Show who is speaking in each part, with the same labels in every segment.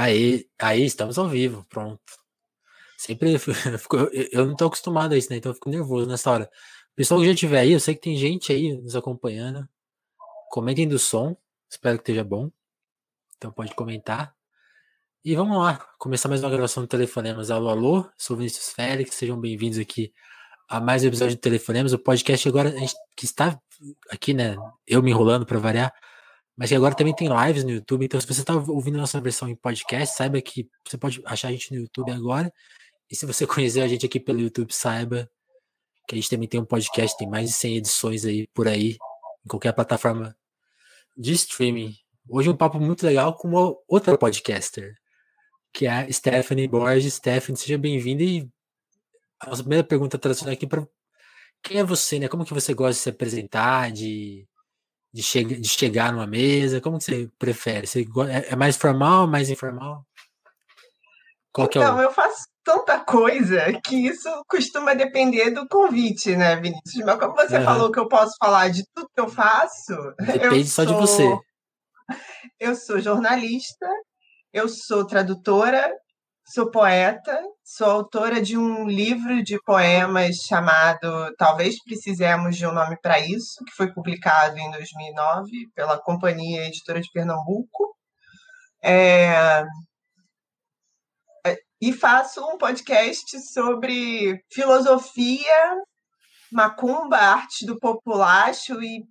Speaker 1: Aí, aí estamos ao vivo, pronto. Sempre fico, eu não tô acostumado a isso, né? Então eu fico nervoso nessa hora. Pessoal que já estiver aí, eu sei que tem gente aí nos acompanhando. Comentem do som, espero que esteja bom. Então pode comentar. E vamos lá, começar mais uma gravação do Telefonemas. Alô, alô, sou Vinícius Félix, sejam bem-vindos aqui a mais um episódio do Telefonemas. O podcast agora, que está aqui, né? Eu me enrolando para variar, mas agora também tem lives no YouTube. Então, se você está ouvindo a nossa versão em podcast, saiba que você pode achar a gente no YouTube agora. E se você conhecer a gente aqui pelo YouTube, saiba que a gente também tem um podcast, tem mais de 100 edições aí por aí, em qualquer plataforma de streaming. Hoje um papo muito legal com uma outra podcaster, que é a Stephanie Borges. Stephanie, seja bem-vinda e a nossa primeira pergunta tradicional aqui para quem é você, né? Como que você gosta de se apresentar, de de, che de chegar numa mesa? Como que você prefere? Você é, é mais formal, mais informal?
Speaker 2: Qual então, é o... Então, eu faço tanta coisa que isso costuma depender do convite, né, Vinícius? Mas como você uhum. falou que eu posso falar de tudo que eu faço.
Speaker 1: Depende só de você.
Speaker 2: Eu sou jornalista, eu sou tradutora, sou poeta, sou autora de um livro de poemas chamado Talvez Precisemos de um Nome para Isso, que foi publicado em 2009 pela Companhia Editora de Pernambuco. É... é e faço um podcast sobre filosofia, macumba, arte do populacho e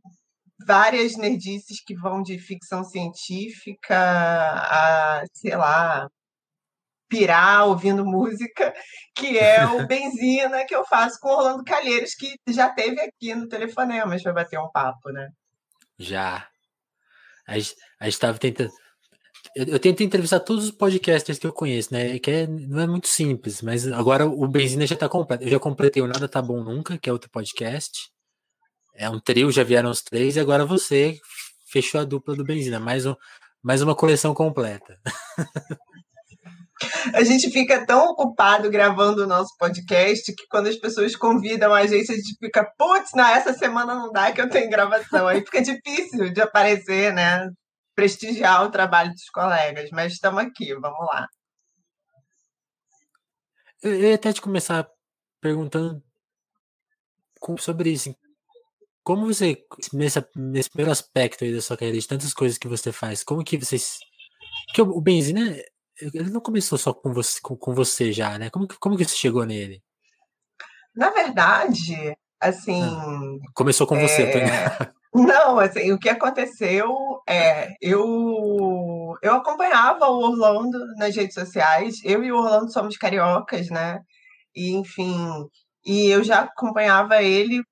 Speaker 2: várias nerdices que vão de ficção científica a, sei lá, pirar ouvindo música, que é o Benzina, que eu faço com Orlando Calheiros, que já teve aqui no Telefonemas para bater um papo, né?
Speaker 1: Já. A gente estava tentando. Eu, eu tento entrevistar todos os podcasters que eu conheço, né? Que é, não é muito simples, mas agora o Benzina já está completo. Eu já completei o Nada Tá Bom Nunca, que é outro podcast. É um trio, já vieram os três, e agora você fechou a dupla do Benzina. Mais, um, mais uma coleção completa.
Speaker 2: A gente fica tão ocupado gravando o nosso podcast que quando as pessoas convidam a gente, a gente fica, putz, na essa semana não dá que eu tenho gravação. Aí fica difícil de aparecer, né? Prestigiar o trabalho dos colegas. Mas estamos aqui, vamos lá.
Speaker 1: Eu ia até te começar perguntando sobre isso. Como você, nesse, nesse primeiro aspecto aí da sua carreira, de tantas coisas que você faz, como que vocês. Que o Benzina ele não começou só com você, com, com você já, né? Como, como que você chegou nele?
Speaker 2: Na verdade, assim. Ah,
Speaker 1: começou com é... você,
Speaker 2: Não, assim, o que aconteceu é eu eu acompanhava o Orlando nas redes sociais. Eu e o Orlando somos cariocas, né? E enfim, e eu já acompanhava ele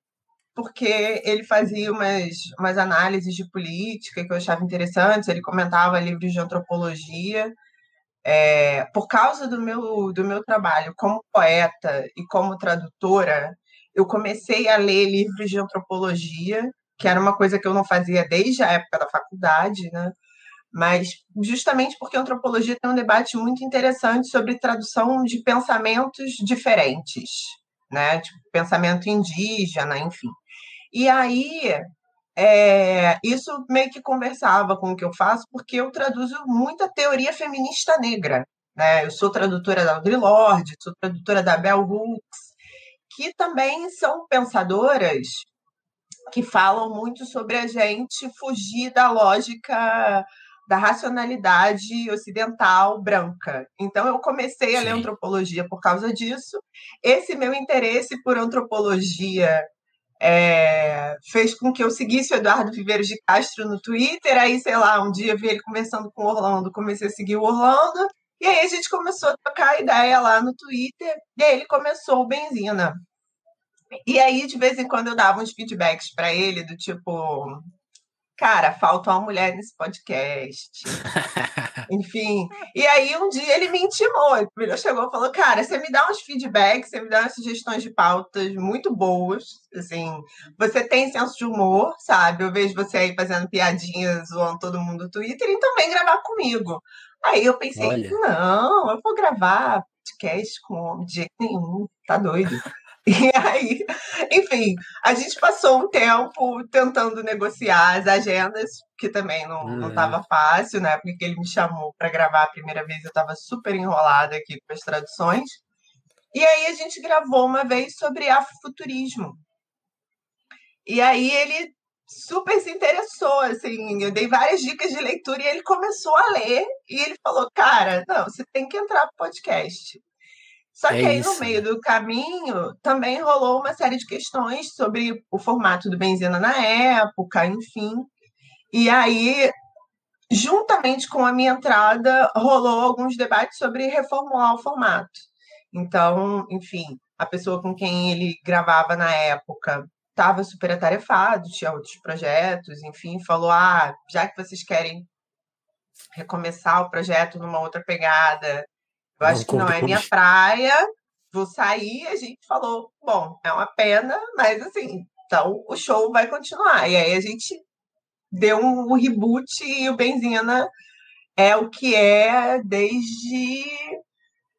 Speaker 2: porque ele fazia umas, umas análises de política que eu achava interessantes, ele comentava livros de antropologia. É, por causa do meu, do meu trabalho como poeta e como tradutora, eu comecei a ler livros de antropologia, que era uma coisa que eu não fazia desde a época da faculdade, né? Mas justamente porque a antropologia tem um debate muito interessante sobre tradução de pensamentos diferentes, né? Tipo, pensamento indígena, enfim. E aí é, isso meio que conversava com o que eu faço, porque eu traduzo muita teoria feminista negra. Né? Eu sou tradutora da Audre Lorde, sou tradutora da Bell Hooks, que também são pensadoras que falam muito sobre a gente fugir da lógica da racionalidade ocidental branca. Então eu comecei a ler antropologia por causa disso. Esse meu interesse por antropologia é, fez com que eu seguisse o Eduardo Viveiros de Castro no Twitter. Aí, sei lá, um dia vi ele conversando com o Orlando, comecei a seguir o Orlando. E aí a gente começou a trocar ideia lá no Twitter. E aí ele começou o Benzina. E aí, de vez em quando, eu dava uns feedbacks para ele, do tipo, cara, falta uma mulher nesse podcast. Enfim. E aí um dia ele me intimou, ele chegou e falou: Cara, você me dá uns feedbacks, você me dá umas sugestões de pautas muito boas. Assim, você tem senso de humor, sabe? Eu vejo você aí fazendo piadinhas, zoando todo mundo no Twitter, então vem gravar comigo. Aí eu pensei, Olha. não, eu vou gravar podcast com de jeito nenhum, tá doido. E aí, enfim, a gente passou um tempo tentando negociar as agendas, que também não, não estava uhum. fácil, né? Porque ele me chamou para gravar a primeira vez, eu estava super enrolada aqui com as traduções. E aí a gente gravou uma vez sobre afrofuturismo. E aí ele super se interessou, assim, eu dei várias dicas de leitura e ele começou a ler e ele falou, cara, não, você tem que entrar pro podcast. Só é que aí, isso. no meio do caminho, também rolou uma série de questões sobre o formato do Benzina na época, enfim. E aí, juntamente com a minha entrada, rolou alguns debates sobre reformular o formato. Então, enfim, a pessoa com quem ele gravava na época estava super atarefado, tinha outros projetos, enfim, falou: ah, já que vocês querem recomeçar o projeto numa outra pegada, eu acho que não é minha praia, vou sair. A gente falou: bom, é uma pena, mas assim, então o show vai continuar. E aí a gente deu um reboot e o Benzina é o que é desde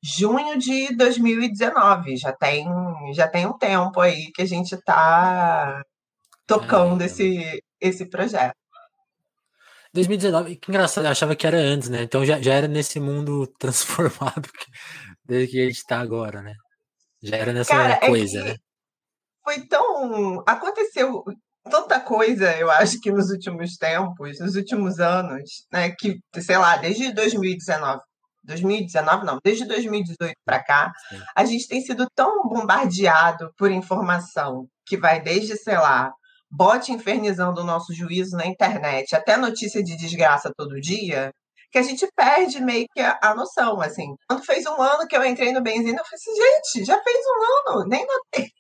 Speaker 2: junho de 2019. Já tem, já tem um tempo aí que a gente está tocando é. esse, esse projeto.
Speaker 1: 2019, que engraçado, eu achava que era antes, né? Então já, já era nesse mundo transformado desde que a gente está agora, né? Já era nessa Cara, é coisa, é né?
Speaker 2: Foi tão. Aconteceu tanta coisa, eu acho que nos últimos tempos, nos últimos anos, né? Que, sei lá, desde 2019 2019 não, desde 2018 para cá, Sim. a gente tem sido tão bombardeado por informação que vai desde, sei lá, bote infernizando o nosso juízo na internet, até notícia de desgraça todo dia, que a gente perde meio que a, a noção, assim. Quando fez um ano que eu entrei no Benzina, eu falei assim, gente, já fez um ano, nem notei.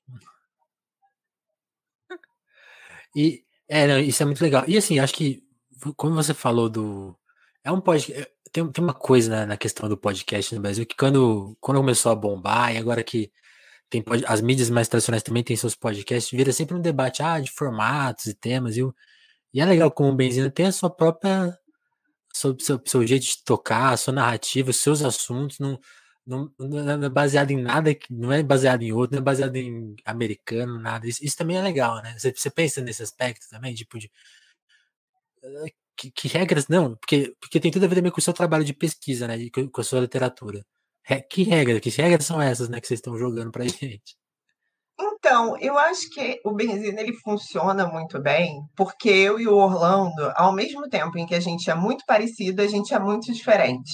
Speaker 1: E, é, não, isso é muito legal. E assim, acho que, como você falou do... É um podcast tem, tem uma coisa na, na, questão do podcast no Brasil que quando, quando começou a bombar, e agora que tem as mídias mais tradicionais também têm seus podcasts, vira sempre um debate ah, de formatos e temas. E, e é legal como o Benzina tem a sua própria. Seu, seu, seu jeito de tocar, a sua narrativa, os seus assuntos, não, não, não, é baseado em nada, não é baseado em outro, não é baseado em americano, nada. Isso, isso também é legal, né? Você, você pensa nesse aspecto também, tipo de que, que, regras não? Porque, porque tem tudo a ver também com o seu trabalho de pesquisa, né? Com a sua literatura. Que regras? Que regras são essas, né? Que vocês estão jogando pra gente?
Speaker 2: Então, eu acho que o Benzina ele funciona muito bem, porque eu e o Orlando, ao mesmo tempo em que a gente é muito parecido, a gente é muito diferente.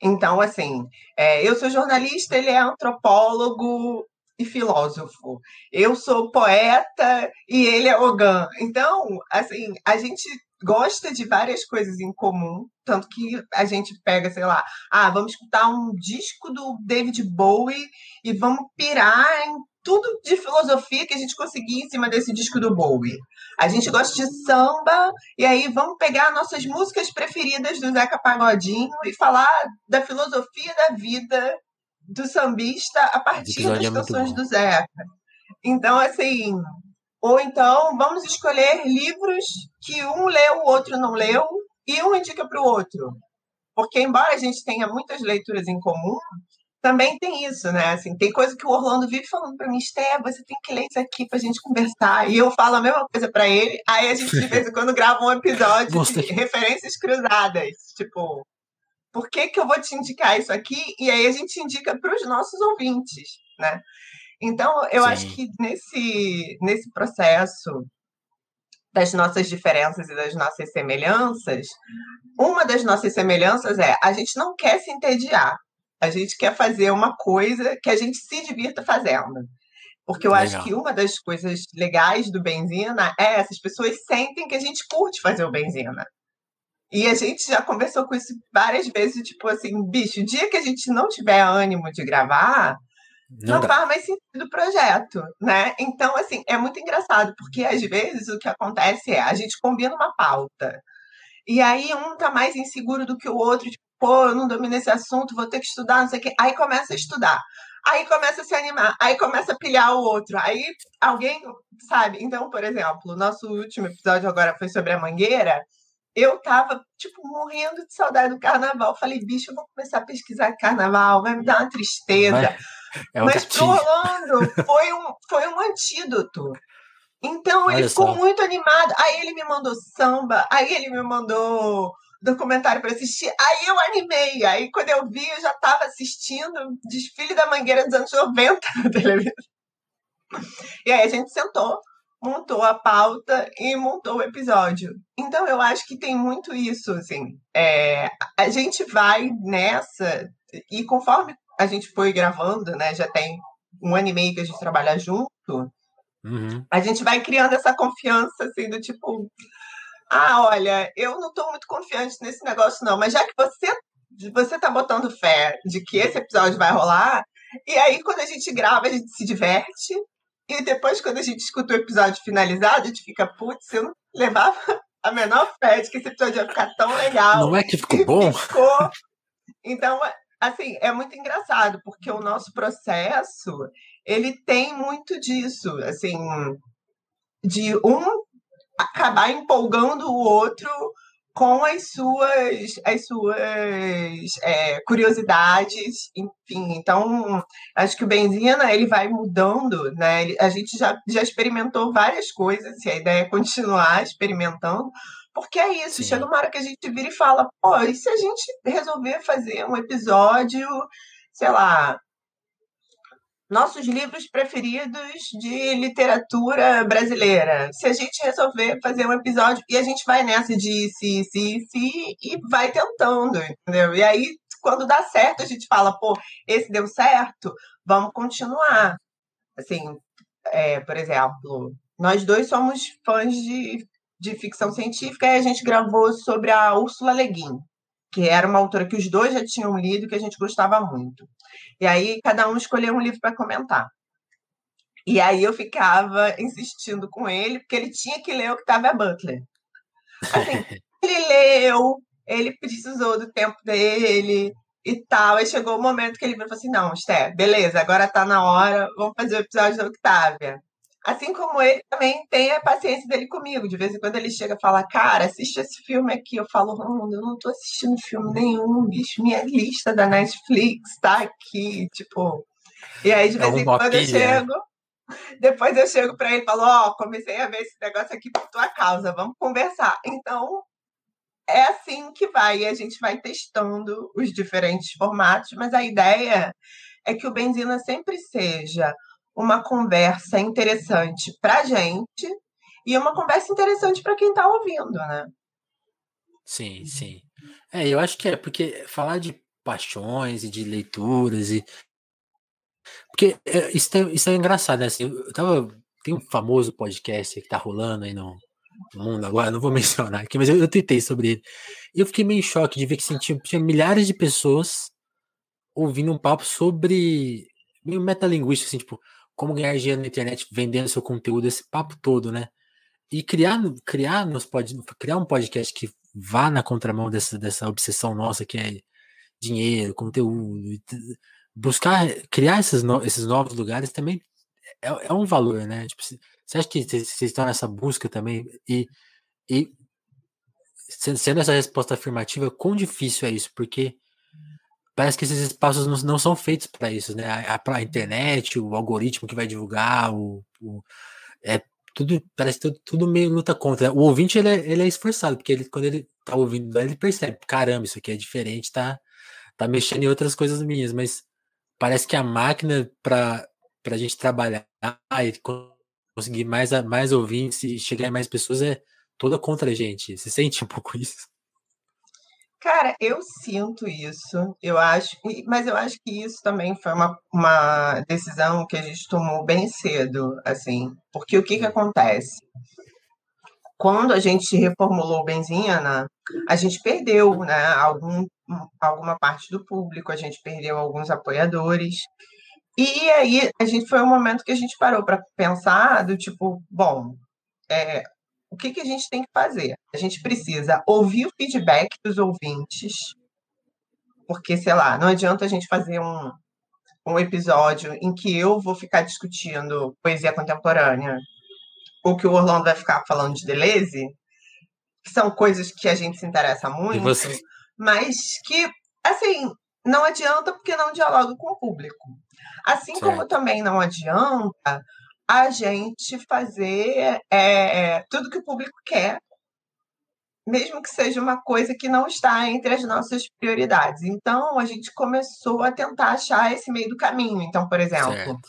Speaker 2: Então, assim, é, eu sou jornalista, ele é antropólogo e filósofo. Eu sou poeta e ele é Ogan. Então, assim, a gente gosta de várias coisas em comum, tanto que a gente pega, sei lá, ah, vamos escutar um disco do David Bowie e vamos pirar em tudo de filosofia que a gente conseguir em cima desse disco do Bowie. A gente gosta de samba, e aí vamos pegar nossas músicas preferidas do Zeca Pagodinho e falar da filosofia da vida do sambista a partir das é canções do Zeca. Então, assim, ou então, vamos escolher livros que um leu, o outro não leu, e um indica para o outro. Porque, embora a gente tenha muitas leituras em comum, também tem isso, né? Assim, tem coisa que o Orlando vive falando para mim, Esté, você tem que ler isso aqui para a gente conversar. E eu falo a mesma coisa para ele. Aí a gente, de vez em quando, grava um episódio você... de referências cruzadas. Tipo, por que, que eu vou te indicar isso aqui? E aí a gente indica para os nossos ouvintes, né? Então, eu Sim. acho que nesse, nesse processo das nossas diferenças e das nossas semelhanças, uma das nossas semelhanças é a gente não quer se entediar. A gente quer fazer uma coisa que a gente se divirta fazendo. Porque eu Legal. acho que uma das coisas legais do Benzina é essas pessoas sentem que a gente curte fazer o Benzina. E a gente já conversou com isso várias vezes, tipo assim, bicho, o dia que a gente não tiver ânimo de gravar, não, não faz mais sentido o projeto, né? Então, assim, é muito engraçado, porque às vezes o que acontece é a gente combina uma pauta. E aí um tá mais inseguro do que o outro, tipo, pô, eu não domino esse assunto, vou ter que estudar, não sei o quê. Aí começa a estudar. Aí começa a se animar, aí começa a pilhar o outro. Aí alguém, sabe? Então, por exemplo, o nosso último episódio agora foi sobre a mangueira. Eu tava, tipo, morrendo de saudade do carnaval. Falei, bicho, eu vou começar a pesquisar carnaval, vai me dar uma tristeza. Vai É Mas para Orlando foi um, foi um antídoto. Então Olha ele ficou só. muito animado. Aí ele me mandou samba, aí ele me mandou documentário para assistir. Aí eu animei. Aí quando eu vi, eu já estava assistindo Desfile da Mangueira dos anos 90 na televisão. E aí a gente sentou, montou a pauta e montou o episódio. Então eu acho que tem muito isso, assim. É, a gente vai nessa, e conforme a gente foi gravando, né? Já tem um ano e meio que a gente trabalha junto. Uhum. A gente vai criando essa confiança, assim, do tipo, ah, olha, eu não estou muito confiante nesse negócio, não, mas já que você você tá botando fé de que esse episódio vai rolar, e aí quando a gente grava, a gente se diverte, e depois, quando a gente escuta o episódio finalizado, a gente fica, putz, eu não levava a menor fé de que esse episódio ia ficar tão legal.
Speaker 1: Não é que ficou bom? Ficou.
Speaker 2: Então, assim, é muito engraçado, porque o nosso processo, ele tem muito disso, assim, de um acabar empolgando o outro com as suas, as suas é, curiosidades, enfim. Então, acho que o Benzina ele vai mudando, né? A gente já, já experimentou várias coisas, e a ideia é continuar experimentando, porque é isso, Sim. chega uma hora que a gente vira e fala, pô, e se a gente resolver fazer um episódio, sei lá, nossos livros preferidos de literatura brasileira. Se a gente resolver fazer um episódio e a gente vai nessa de se, se, se e vai tentando, entendeu? E aí, quando dá certo, a gente fala, pô, esse deu certo, vamos continuar. Assim, é, por exemplo, nós dois somos fãs de, de ficção científica e a gente gravou sobre a Úrsula Le Guin que era uma autora que os dois já tinham lido e que a gente gostava muito. E aí cada um escolheu um livro para comentar. E aí eu ficava insistindo com ele, porque ele tinha que ler Octavia Butler. Assim, ele leu, ele precisou do tempo dele e tal. Aí chegou o momento que ele falou assim: não, Sté, beleza, agora tá na hora, vamos fazer o episódio da Octavia. Assim como ele também tem a paciência dele comigo. De vez em quando ele chega e fala, cara, assiste esse filme aqui. Eu falo, Romulo, eu não tô assistindo filme nenhum, bicho. Minha lista da Netflix tá aqui, tipo. E aí, de é vez em quando eu chego. Depois eu chego para ele e falo, ó, oh, comecei a ver esse negócio aqui por tua causa, vamos conversar. Então, é assim que vai, a gente vai testando os diferentes formatos, mas a ideia é que o Benzina sempre seja uma conversa interessante para a gente e uma conversa interessante para quem está ouvindo, né?
Speaker 1: Sim, sim. É, eu acho que é, porque falar de paixões e de leituras e. Porque é, isso, é, isso é engraçado, né? Assim, eu tava. Tem um famoso podcast que tá rolando aí no, mundo agora, não vou mencionar aqui, mas eu, eu tentei sobre ele. E eu fiquei meio em choque de ver que assim, tinha, tinha milhares de pessoas ouvindo um papo sobre meio metalinguístico, assim, tipo, como ganhar dinheiro na internet vendendo seu conteúdo, esse papo todo, né? E criar, criar, nos pod, criar um podcast que vá na contramão dessa, dessa obsessão nossa que é dinheiro, conteúdo, buscar criar esses, no, esses novos lugares também é, é um valor, né? Tipo, você acha que vocês estão nessa busca também? E, e sendo essa resposta afirmativa, quão difícil é isso? Porque parece que esses espaços não, não são feitos para isso, né? A, a, internet, o algoritmo que vai divulgar, o, o é tudo parece tudo, tudo, meio luta contra. O ouvinte ele é, ele é esforçado porque ele quando ele tá ouvindo ele percebe, caramba, isso aqui é diferente, tá tá mexendo em outras coisas minhas, mas parece que a máquina para para a gente trabalhar e conseguir mais mais ouvintes e chegar em mais pessoas é toda contra a gente. Você sente um pouco isso?
Speaker 2: Cara, eu sinto isso, eu acho, mas eu acho que isso também foi uma, uma decisão que a gente tomou bem cedo, assim, porque o que que acontece? Quando a gente reformulou Benzina, a gente perdeu, né, algum, alguma parte do público, a gente perdeu alguns apoiadores, e aí a gente foi um momento que a gente parou para pensar do tipo, bom, é, o que, que a gente tem que fazer? A gente precisa ouvir o feedback dos ouvintes, porque, sei lá, não adianta a gente fazer um, um episódio em que eu vou ficar discutindo poesia contemporânea, ou que o Orlando vai ficar falando de Deleuze, que são coisas que a gente se interessa muito, mas que, assim, não adianta porque não dialoga com o público. Assim certo. como também não adianta a gente fazer é, tudo que o público quer, mesmo que seja uma coisa que não está entre as nossas prioridades. Então, a gente começou a tentar achar esse meio do caminho. Então, por exemplo, certo.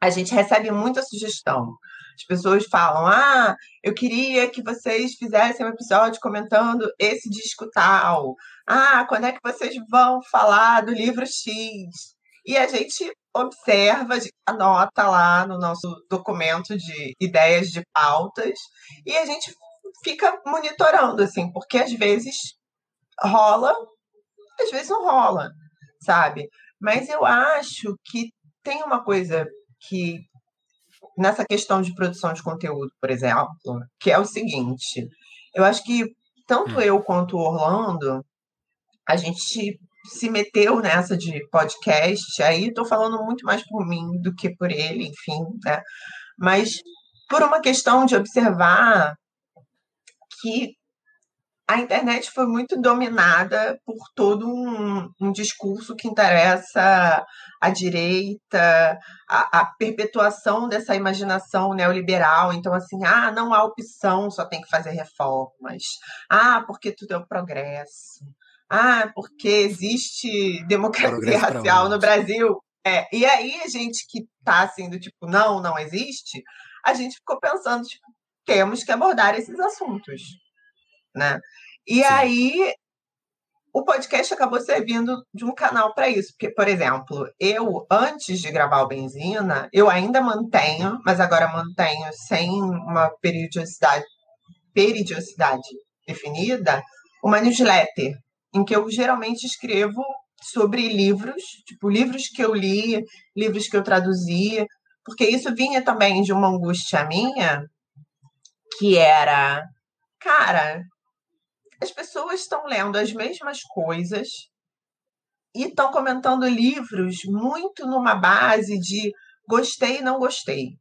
Speaker 2: a gente recebe muita sugestão. As pessoas falam: Ah, eu queria que vocês fizessem um episódio comentando esse disco tal. Ah, quando é que vocês vão falar do livro X? E a gente observa, a gente anota lá no nosso documento de ideias de pautas e a gente fica monitorando, assim, porque às vezes rola, às vezes não rola, sabe? Mas eu acho que tem uma coisa que nessa questão de produção de conteúdo, por exemplo, que é o seguinte: eu acho que tanto hum. eu quanto o Orlando, a gente se meteu nessa de podcast, aí estou falando muito mais por mim do que por ele, enfim, né? Mas por uma questão de observar que a internet foi muito dominada por todo um, um discurso que interessa à direita, a, a, perpetuação dessa imaginação neoliberal. Então, assim, ah, não há opção, só tem que fazer reformas. Ah, porque tudo é o progresso. Ah, porque existe democracia racial no Brasil. É, e aí, a gente que está assim, do tipo, não, não existe, a gente ficou pensando, tipo, temos que abordar esses assuntos, né? E Sim. aí o podcast acabou servindo de um canal para isso, porque, por exemplo, eu antes de gravar o Benzina, eu ainda mantenho, mas agora mantenho sem uma periodicidade, periodicidade definida, uma newsletter em que eu geralmente escrevo sobre livros, tipo livros que eu li, livros que eu traduzi, porque isso vinha também de uma angústia minha que era, cara, as pessoas estão lendo as mesmas coisas e estão comentando livros muito numa base de gostei e não gostei.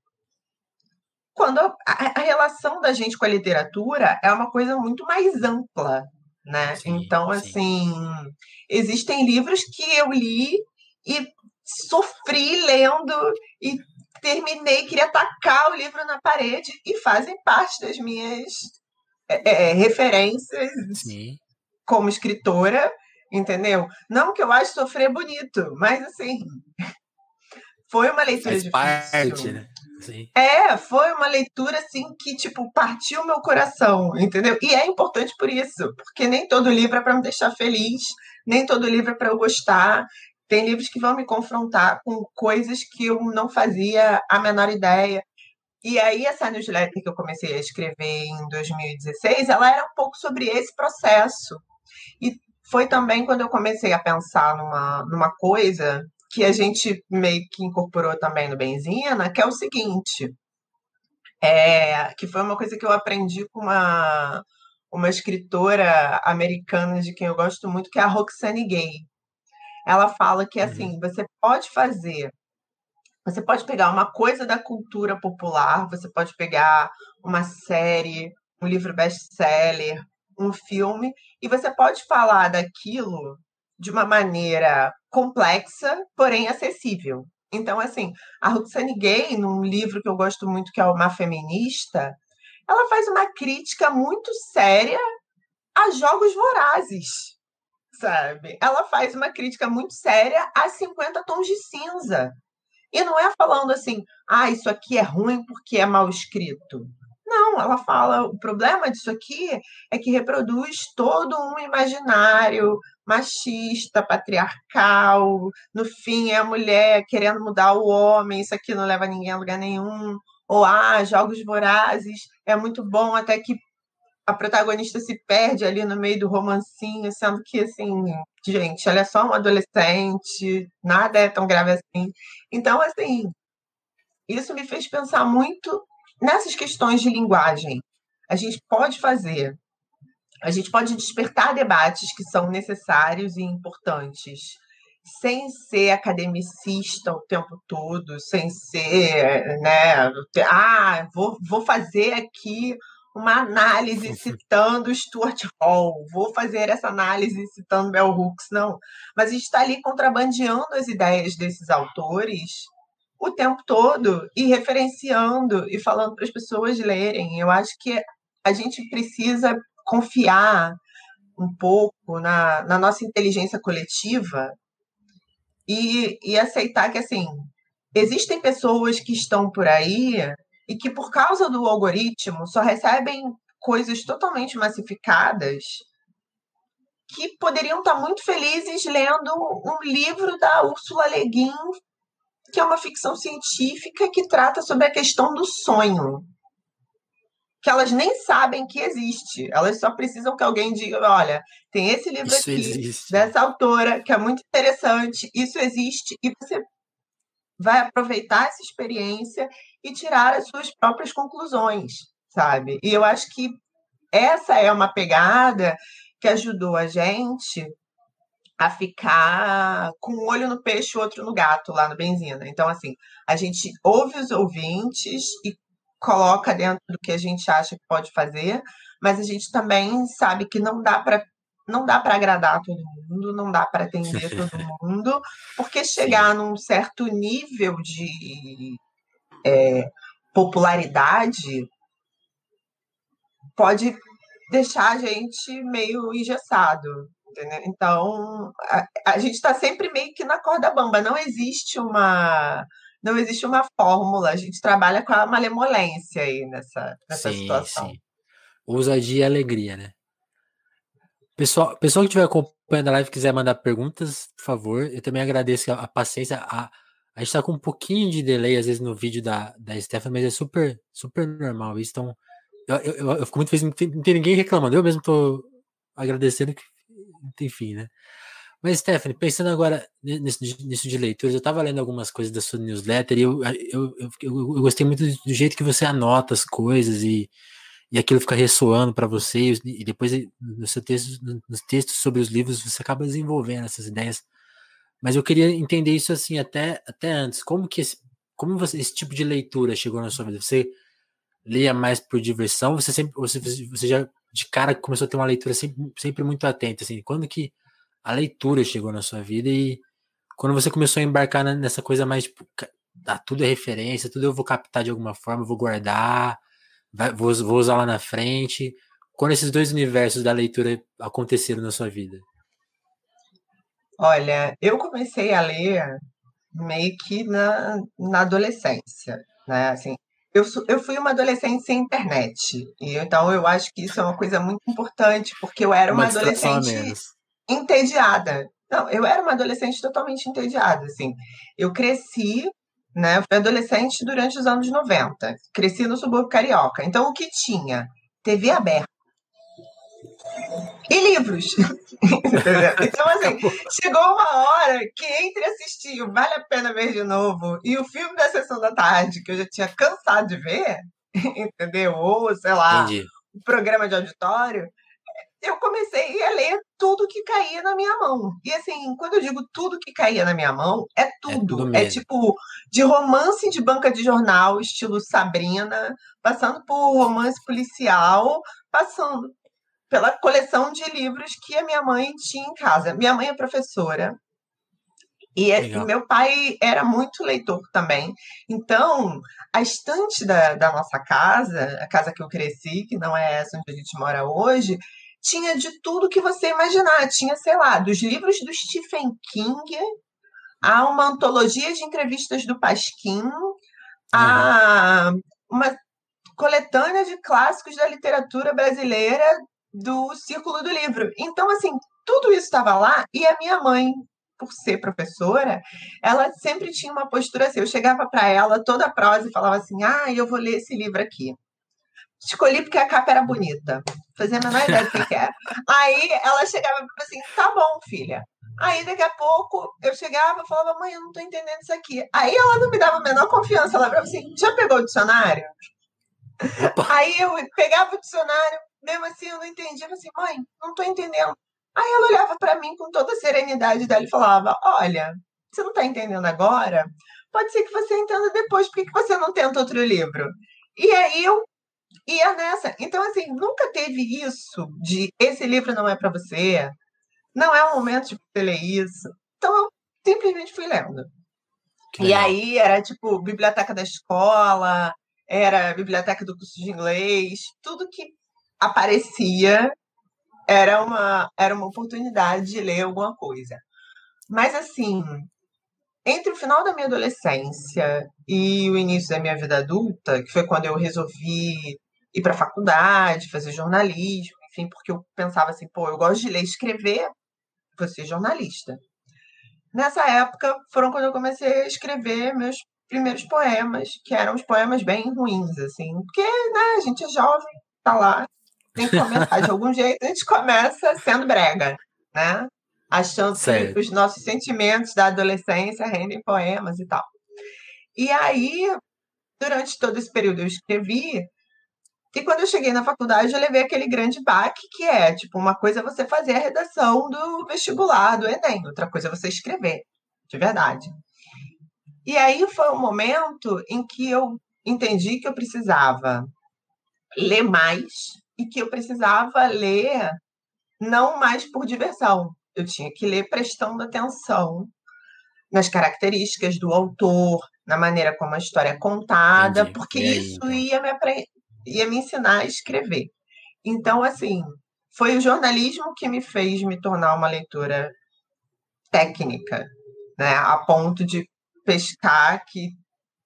Speaker 2: Quando a, a, relação da gente com a literatura é uma coisa muito mais ampla, né? Sim, então, sim. assim, existem livros que eu li e sofri lendo e terminei, queria tacar o livro na parede e fazem parte das minhas é, é, referências Sim. como escritora, entendeu? Não que eu acho sofrer bonito, mas assim, foi uma leitura Faz difícil. Parte, né? Sim. É, foi uma leitura assim que tipo partiu meu coração, entendeu? E é importante por isso, porque nem todo livro é para me deixar feliz, nem todo livro é para eu gostar. Tem livros que vão me confrontar com coisas que eu não fazia a menor ideia. E aí, essa newsletter que eu comecei a escrever em 2016, ela era um pouco sobre esse processo. E foi também quando eu comecei a pensar numa, numa coisa que a gente meio que incorporou também no Benzina, que é o seguinte, é, que foi uma coisa que eu aprendi com uma, uma escritora americana de quem eu gosto muito, que é a Roxane Gay. Ela fala que, assim, uhum. você pode fazer você pode pegar uma coisa da cultura popular, você pode pegar uma série, um livro best-seller, um filme, e você pode falar daquilo de uma maneira complexa, porém acessível. Então, assim, a Roxane Gay, num livro que eu gosto muito, que é Uma Feminista, ela faz uma crítica muito séria a jogos vorazes, sabe? Ela faz uma crítica muito séria a 50 tons de cinza. E não é falando assim, ah, isso aqui é ruim porque é mal escrito. Não, ela fala, o problema disso aqui é que reproduz todo um imaginário machista, patriarcal. No fim, é a mulher querendo mudar o homem, isso aqui não leva ninguém a lugar nenhum. Ou, ah, jogos vorazes é muito bom, até que a protagonista se perde ali no meio do romancinho, sendo que, assim, gente, ela é só uma adolescente, nada é tão grave assim. Então, assim, isso me fez pensar muito nessas questões de linguagem. A gente pode fazer, a gente pode despertar debates que são necessários e importantes, sem ser academicista o tempo todo, sem ser, né, ah, vou, vou fazer aqui uma análise citando Stuart Hall, vou fazer essa análise citando Bell Hooks, não. Mas a gente está ali contrabandeando as ideias desses autores o tempo todo e referenciando e falando para as pessoas lerem. Eu acho que a gente precisa confiar um pouco na, na nossa inteligência coletiva e, e aceitar que, assim, existem pessoas que estão por aí e que, por causa do algoritmo, só recebem coisas totalmente massificadas que poderiam estar muito felizes lendo um livro da Ursula Le Guin, que é uma ficção científica que trata sobre a questão do sonho. Que elas nem sabem que existe. Elas só precisam que alguém diga: olha, tem esse livro isso aqui, existe. dessa autora, que é muito interessante, isso existe, e você vai aproveitar essa experiência e tirar as suas próprias conclusões, sabe? E eu acho que essa é uma pegada que ajudou a gente a ficar com um olho no peixe e outro no gato lá no Benzina. Então, assim, a gente ouve os ouvintes e coloca dentro do que a gente acha que pode fazer, mas a gente também sabe que não dá para não dá para agradar todo mundo, não dá para atender todo mundo, porque chegar num certo nível de é, popularidade pode deixar a gente meio engessado. Entendeu? Então, a, a gente está sempre meio que na corda bamba. Não existe uma não existe uma fórmula. A gente trabalha com a malemolência aí nessa, nessa sim, situação. Sim.
Speaker 1: Ousadia e alegria, né? Pessoal, pessoal que estiver acompanhando a live quiser mandar perguntas, por favor. Eu também agradeço a, a paciência. A, a gente está com um pouquinho de delay, às vezes, no vídeo da, da Stephanie, mas é super, super normal isso. Então, eu, eu, eu fico muito feliz, não tem, não tem ninguém reclamando. Eu mesmo estou agradecendo, que, enfim, né? Mas, Stephanie, pensando agora nisso, nisso de leituras, eu estava lendo algumas coisas da sua newsletter e eu, eu, eu, eu, gostei muito do jeito que você anota as coisas e, e aquilo fica ressoando para você, e depois no seu texto, nos textos sobre os livros, você acaba desenvolvendo essas ideias. Mas eu queria entender isso assim até, até antes. Como que esse, como você, esse tipo de leitura chegou na sua vida? Você lia mais por diversão? Você sempre você, você já de cara começou a ter uma leitura sempre, sempre muito atenta assim. Quando que a leitura chegou na sua vida e quando você começou a embarcar nessa coisa mais tipo, ah, tudo é referência, tudo eu vou captar de alguma forma, vou guardar, vai, vou, vou usar lá na frente. Quando esses dois universos da leitura aconteceram na sua vida?
Speaker 2: Olha, eu comecei a ler meio que na, na adolescência, né? Assim, eu, eu fui uma adolescente sem internet, e então eu acho que isso é uma coisa muito importante, porque eu era uma, uma adolescente entediada. Não, eu era uma adolescente totalmente entediada, assim. Eu cresci né? Fui adolescente durante os anos 90. Cresci no subúrbio carioca. Então, o que tinha? TV aberta. E livros. então, assim, chegou uma hora que entre assistir o Vale a Pena Ver de Novo e o filme da Sessão da Tarde, que eu já tinha cansado de ver, entendeu? Ou, sei lá, Entendi. o programa de auditório, eu comecei a ler tudo que caía na minha mão. E assim, quando eu digo tudo que caía na minha mão, é tudo. É, tudo é tipo de romance de banca de jornal, estilo Sabrina, passando por romance policial, passando pela coleção de livros que a minha mãe tinha em casa. Minha mãe é professora. E, é, e meu pai era muito leitor também. Então, a estante da, da nossa casa, a casa que eu cresci, que não é essa onde a gente mora hoje, tinha de tudo que você imaginar. Tinha, sei lá, dos livros do Stephen King, a uma antologia de entrevistas do Pasquim, a uma coletânea de clássicos da literatura brasileira do Círculo do Livro. Então, assim, tudo isso estava lá e a minha mãe, por ser professora, ela sempre tinha uma postura assim. Eu chegava para ela toda a prosa e falava assim: Ah, eu vou ler esse livro aqui. Escolhi porque a capa era bonita. Fazia a menor ideia do que era. Aí ela chegava e assim: tá bom, filha. Aí daqui a pouco eu chegava e falava: mãe, eu não tô entendendo isso aqui. Aí ela não me dava a menor confiança. Ela falava assim: já pegou o dicionário? Opa. Aí eu pegava o dicionário, mesmo assim eu não entendia. Eu falava assim: mãe, não tô entendendo. Aí ela olhava para mim com toda a serenidade dela e falava: olha, você não tá entendendo agora? Pode ser que você entenda depois. Por que, que você não tenta outro livro? E aí eu ia nessa. Então, assim, nunca teve isso de esse livro não é para você, não é o momento de você ler isso. Então, eu simplesmente fui lendo. e aí era tipo biblioteca da escola, era biblioteca do curso de inglês, tudo que aparecia era uma, era uma oportunidade de ler alguma coisa. Mas assim, entre o final da minha adolescência e o início da minha vida adulta, que foi quando eu resolvi ir para a faculdade, fazer jornalismo, enfim, porque eu pensava assim, pô, eu gosto de ler e escrever, vou ser jornalista. Nessa época foram quando eu comecei a escrever meus primeiros poemas, que eram os poemas bem ruins, assim, porque né, a gente é jovem, tá lá, tem que começar de algum jeito, a gente começa sendo brega, né? Achando certo. que os nossos sentimentos da adolescência rendem poemas e tal. E aí, durante todo esse período, eu escrevi e quando eu cheguei na faculdade, eu levei aquele grande baque que é, tipo, uma coisa é você fazer a redação do vestibular, do Enem, outra coisa é você escrever, de verdade. E aí foi um momento em que eu entendi que eu precisava ler mais e que eu precisava ler não mais por diversão. Eu tinha que ler prestando atenção nas características do autor, na maneira como a história é contada, Entendi. porque aí, isso então? ia me, ia me ensinar a escrever. Então, assim, foi o jornalismo que me fez me tornar uma leitora técnica, né? A ponto de pescar que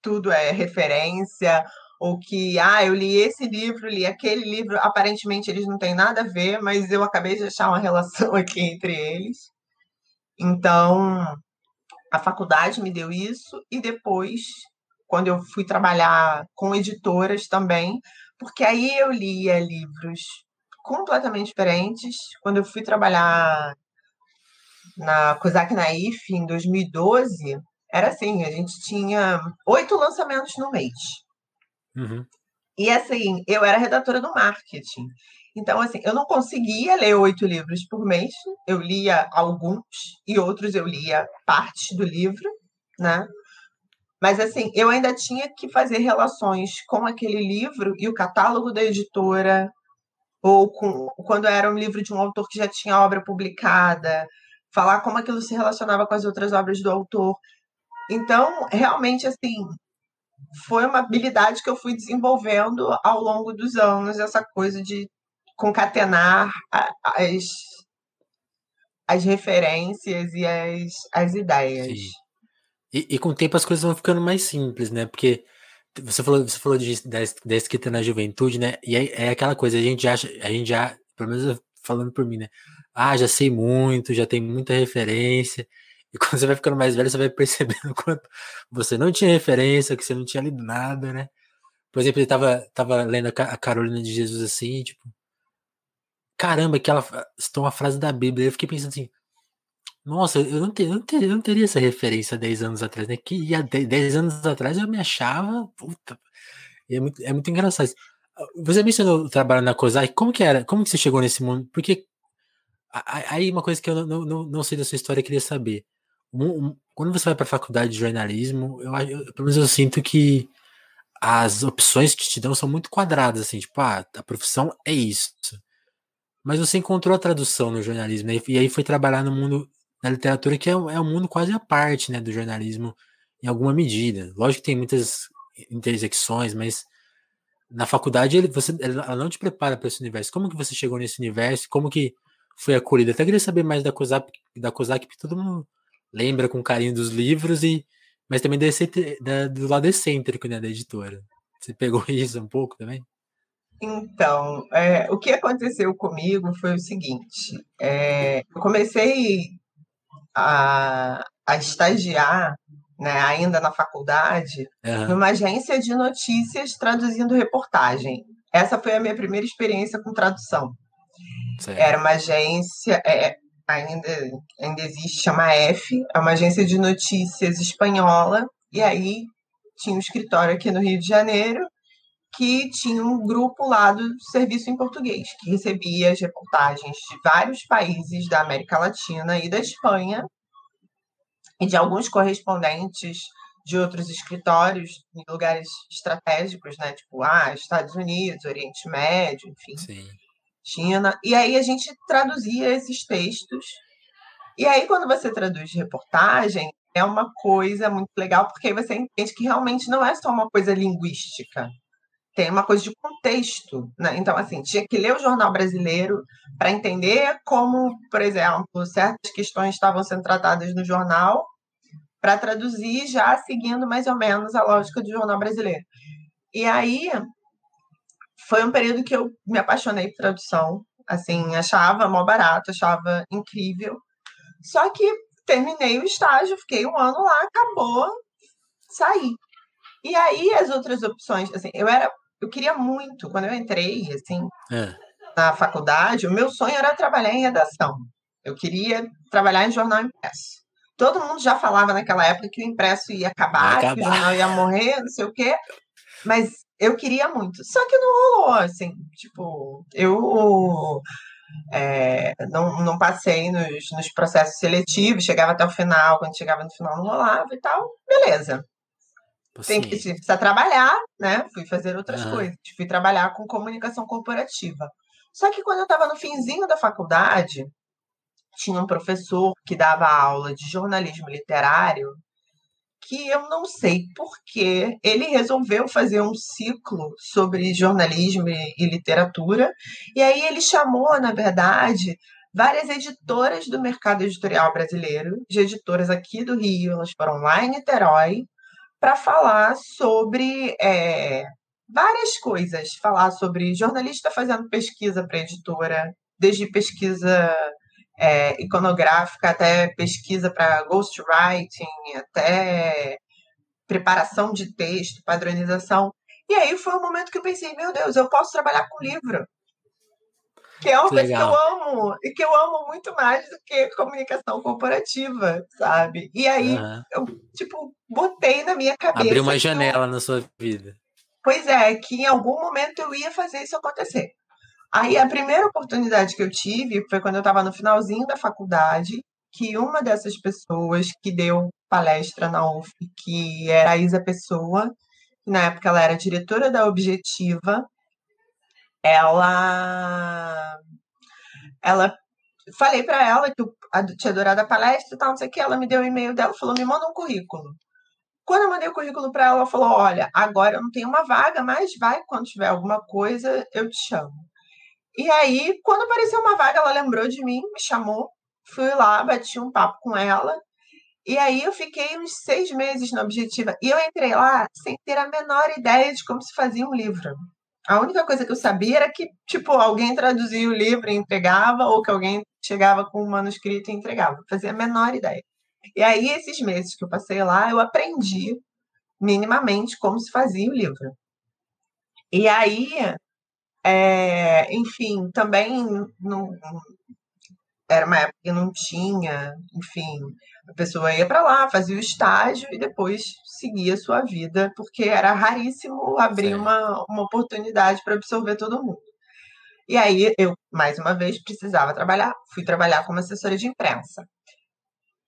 Speaker 2: tudo é referência, ou que, ah, eu li esse livro, li aquele livro, aparentemente eles não têm nada a ver, mas eu acabei de achar uma relação aqui entre eles. Então, a faculdade me deu isso, e depois, quando eu fui trabalhar com editoras também, porque aí eu lia livros completamente diferentes. Quando eu fui trabalhar na Kozak Naif em 2012, era assim, a gente tinha oito lançamentos no mês. Uhum. E assim, eu era redatora do marketing. Então, assim, eu não conseguia ler oito livros por mês. Eu lia alguns e outros eu lia partes do livro, né? Mas, assim, eu ainda tinha que fazer relações com aquele livro e o catálogo da editora, ou com, quando era um livro de um autor que já tinha obra publicada, falar como aquilo se relacionava com as outras obras do autor. Então, realmente, assim, foi uma habilidade que eu fui desenvolvendo ao longo dos anos, essa coisa de concatenar as, as referências e as, as ideias. Sim.
Speaker 1: E, e, com o tempo as coisas vão ficando mais simples, né? Porque você falou, você falou de, da, da escrita na juventude, né? E é, é aquela coisa, a gente acha, a gente já, pelo menos falando por mim, né? Ah, já sei muito, já tem muita referência. E quando você vai ficando mais velho, você vai percebendo quanto você não tinha referência, que você não tinha lido nada, né? Por exemplo, ele tava, tava lendo a Carolina de Jesus assim, tipo, caramba, aquela citou uma frase da Bíblia. Eu fiquei pensando assim, nossa, eu não, ter, eu não, ter, eu não teria essa referência 10 anos atrás, né? Que há 10 anos atrás eu me achava. Puta, é muito, é muito engraçado. Você mencionou o trabalho na COSAC, como que era? Como que você chegou nesse mundo? Porque aí uma coisa que eu não, não, não sei da sua história, eu queria saber. Quando você vai para a faculdade de jornalismo, eu, eu, pelo menos eu sinto que as opções que te dão são muito quadradas, assim, tipo, ah, a profissão é isso. Mas você encontrou a tradução no jornalismo, né? E aí foi trabalhar no mundo na literatura, que é, é um mundo quase à parte, né, do jornalismo, em alguma medida. Lógico que tem muitas intersecções, mas na faculdade ele, você, ela não te prepara para esse universo. Como que você chegou nesse universo? Como que foi acolhida? Até queria saber mais da COSAC, da COSAC porque todo mundo lembra com carinho dos livros, e mas também desse, da, do lado excêntrico né, da editora. Você pegou isso um pouco também?
Speaker 2: Então, é, o que aconteceu comigo foi o seguinte: é, eu comecei a, a estagiar, né, ainda na faculdade, uhum. numa agência de notícias traduzindo reportagem. Essa foi a minha primeira experiência com tradução. Certo. Era uma agência, é, ainda, ainda existe, chama F, é uma agência de notícias espanhola, e aí tinha um escritório aqui no Rio de Janeiro, que tinha um grupo lá do serviço em português, que recebia as reportagens de vários países da América Latina e da Espanha, e de alguns correspondentes de outros escritórios em lugares estratégicos, né? Tipo, ah, Estados Unidos, Oriente Médio, enfim,
Speaker 1: Sim.
Speaker 2: China. E aí a gente traduzia esses textos. E aí, quando você traduz reportagem, é uma coisa muito legal, porque aí você entende que realmente não é só uma coisa linguística. Tem uma coisa de contexto, né? Então, assim, tinha que ler o jornal brasileiro para entender como, por exemplo, certas questões estavam sendo tratadas no jornal para traduzir já seguindo mais ou menos a lógica do jornal brasileiro. E aí foi um período que eu me apaixonei por tradução, assim, achava mó barato, achava incrível. Só que terminei o estágio, fiquei um ano lá, acabou, saí. E aí as outras opções, assim, eu era, eu queria muito, quando eu entrei, assim,
Speaker 1: É.
Speaker 2: na faculdade, o meu sonho era trabalhar em redação. Eu queria trabalhar em jornal impresso. Todo mundo já falava naquela época que o impresso ia acabar,
Speaker 1: Vai
Speaker 2: que o
Speaker 1: acabar.
Speaker 2: jornal ia morrer, não sei o quê. Mas eu queria muito. Só que não rolou, assim. Tipo, eu é, não, não passei nos, nos processos seletivos, chegava até o final, quando chegava no final não rolava e tal. Beleza. Tem que
Speaker 1: Assim,
Speaker 2: precisa trabalhar, né? Fui fazer outras
Speaker 1: Aham.
Speaker 2: coisas. Fui trabalhar com comunicação corporativa. Só que quando eu estava no finzinho da faculdade, tinha um professor que dava aula de jornalismo literário que eu não sei porquê ele resolveu fazer um ciclo sobre jornalismo e, e literatura. E aí ele chamou, na verdade, várias editoras do mercado editorial brasileiro, de editoras aqui do Rio, elas foram lá em Niterói, para falar sobre é, várias coisas. Falar sobre jornalista fazendo pesquisa para editora, desde pesquisa é, iconográfica até pesquisa para ghostwriting, até preparação de texto, padronização. E aí foi um momento que eu pensei, meu Deus, eu posso trabalhar com livro. Que é uma
Speaker 1: Que
Speaker 2: coisa que eu
Speaker 1: legal.
Speaker 2: amo, e que eu amo muito mais do que comunicação corporativa, sabe? E aí
Speaker 1: Aham.
Speaker 2: eu, tipo, botei na minha
Speaker 1: Abriu
Speaker 2: cabeça
Speaker 1: uma
Speaker 2: que eu,
Speaker 1: janela na sua vida.
Speaker 2: pois é, que em algum momento eu ia fazer isso acontecer. Aí a primeira oportunidade que eu tive foi quando eu estava no finalzinho da faculdade, que uma dessas pessoas que deu palestra na UF, que era a Isa Pessoa, que na época ela era diretora da Objetiva, ela ela falei para ela que eu tinha adorado a palestra e tal, não sei o que, ela me deu o e-mail dela, falou: "Me manda um currículo". Quando eu mandei o currículo para ela, ela falou: "Olha, agora eu não tenho uma vaga, mas vai quando tiver alguma coisa, eu te chamo". E aí, quando apareceu uma vaga, ela lembrou de mim, me chamou, fui lá, bati um papo com ela. E aí eu fiquei uns seis meses na Objetiva. E eu entrei lá sem ter a menor ideia de como se fazia um livro. A única coisa que eu sabia era que, tipo, alguém traduzia o livro e entregava, ou que alguém chegava com o manuscrito e entregava. Não fazia a menor ideia. E aí, esses meses que eu passei lá, eu aprendi minimamente como se fazia o livro. E aí, é, enfim, também não, era uma época que não tinha, enfim, a pessoa ia para lá, fazia o estágio e depois seguia a sua vida, porque era raríssimo abrir uma, uma oportunidade para absorver todo mundo. E aí eu, mais uma vez, precisava trabalhar, fui trabalhar como assessora de imprensa.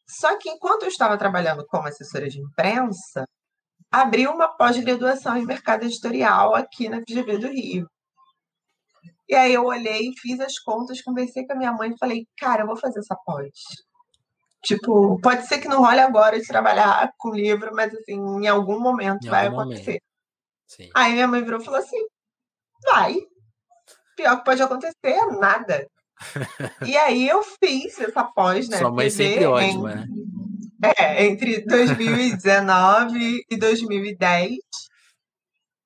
Speaker 2: Só que enquanto eu estava trabalhando como assessora de imprensa, abriu uma pós-graduação em mercado editorial aqui na FGV do Rio. E aí eu olhei, fiz as contas, conversei com a minha mãe e falei, cara, eu vou fazer essa pós. Tipo, pode ser que não role agora de trabalhar com livro, mas assim, em algum momento
Speaker 1: Em
Speaker 2: vai
Speaker 1: algum
Speaker 2: acontecer.
Speaker 1: momento.
Speaker 2: Aí minha mãe virou e falou assim: vai. Pior que pode acontecer é nada. e aí eu fiz essa pós, né?
Speaker 1: Sua mãe
Speaker 2: FGV,
Speaker 1: sempre
Speaker 2: em-
Speaker 1: ótima, né?
Speaker 2: É, entre 2019 e 2010.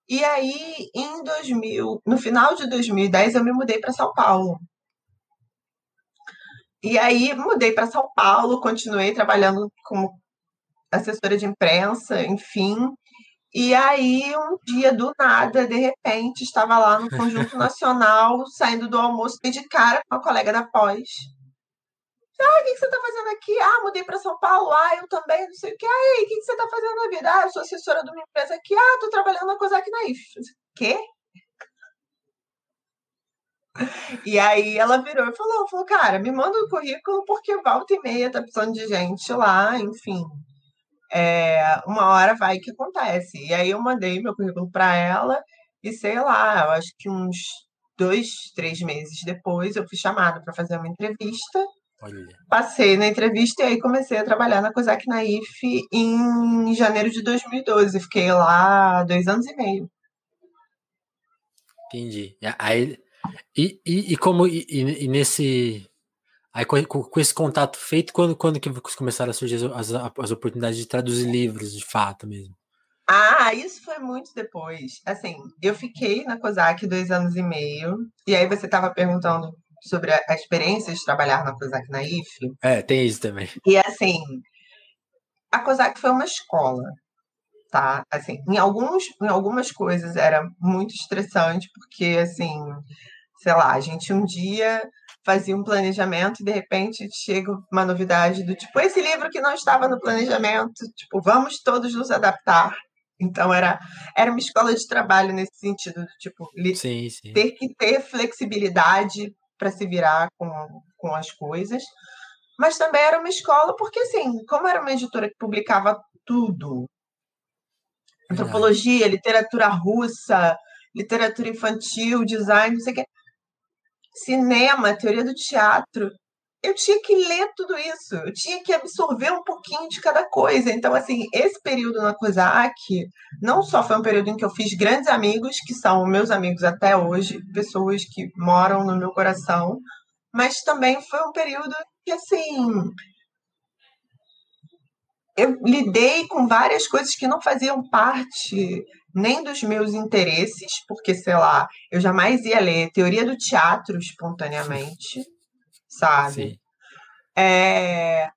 Speaker 2: E aí, em 2000, no final de 2010, eu me mudei para São Paulo. E aí, mudei para São Paulo, continuei trabalhando como assessora de imprensa, enfim. E aí, um dia, do nada, de repente, estava lá no Conjunto Nacional, saindo do almoço, e de cara com uma colega da pós. Ah, o que que você está fazendo aqui? Ah, mudei para São Paulo. Ah, eu também, não sei o que. Ah, e o que que você está fazendo na vida? Ah, eu sou assessora de uma empresa aqui. Ah, estou trabalhando na Cosac Naif. Quê? E aí ela virou e falou, falou, cara, me manda o currículo porque volta e meia tá precisando de gente lá, enfim. é, uma hora vai que acontece. E aí eu mandei meu currículo para ela e sei lá, eu acho que uns dois, três meses depois eu fui chamada para fazer uma entrevista. Olha. Passei na entrevista e aí comecei a trabalhar na COSAC Naif em janeiro de 2012. Fiquei lá dois anos e meio.
Speaker 1: Entendi. Aí, e, e, e como e, e, nesse aí com, com, esse contato feito, quando, quando que começaram a surgir as, as oportunidades de traduzir livros de fato mesmo?
Speaker 2: Ah, isso foi muito depois. Assim, eu fiquei na COSAC dois anos e meio, e aí você estava perguntando sobre a, experiência de trabalhar na COSAC na IFE.
Speaker 1: É, tem isso também.
Speaker 2: E assim, a COSAC foi uma escola, tá? Assim, em, alguns, em algumas coisas era muito estressante, porque assim, sei lá, a gente um dia fazia um planejamento e de repente chega uma novidade do tipo, esse livro que não estava no planejamento, tipo, vamos todos nos adaptar. Então era, era uma escola de trabalho nesse sentido, tipo, sim, sim. ter que ter flexibilidade para se virar com, com as coisas. Mas também era uma escola, porque assim, como era uma editora que publicava tudo, antropologia, literatura russa, literatura infantil, design, não sei o quê, cinema, teoria do teatro, eu tinha que ler tudo isso, eu tinha que absorver um pouquinho de cada coisa. Então, assim, esse período na COSAC não só foi um período em que eu fiz grandes amigos, que são meus amigos até hoje, pessoas que moram no meu coração, mas também foi um período que, assim, eu lidei com várias coisas que não faziam parte nem dos meus interesses, porque, sei lá, eu jamais ia ler teoria do teatro espontaneamente sabe? É,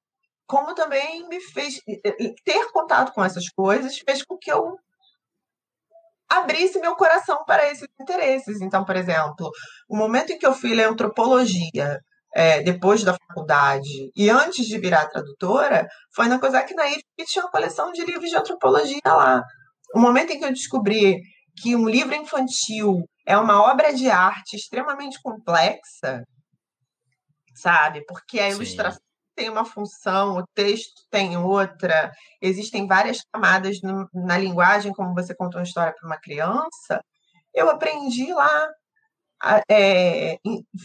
Speaker 2: como também me fez ter contato com essas coisas fez com que eu abrisse meu coração para esses interesses. Então, por exemplo, o momento em que eu fui ler antropologia é, depois da faculdade e antes de virar tradutora foi na COSAC Naif que tinha uma coleção de livros de antropologia lá. O momento em que eu descobri que um livro infantil é uma obra de arte extremamente complexa, sabe? Porque a ilustração Sim. tem uma função, o texto tem outra, existem várias camadas no, na linguagem, como você contou uma história para uma criança. Eu aprendi lá. É,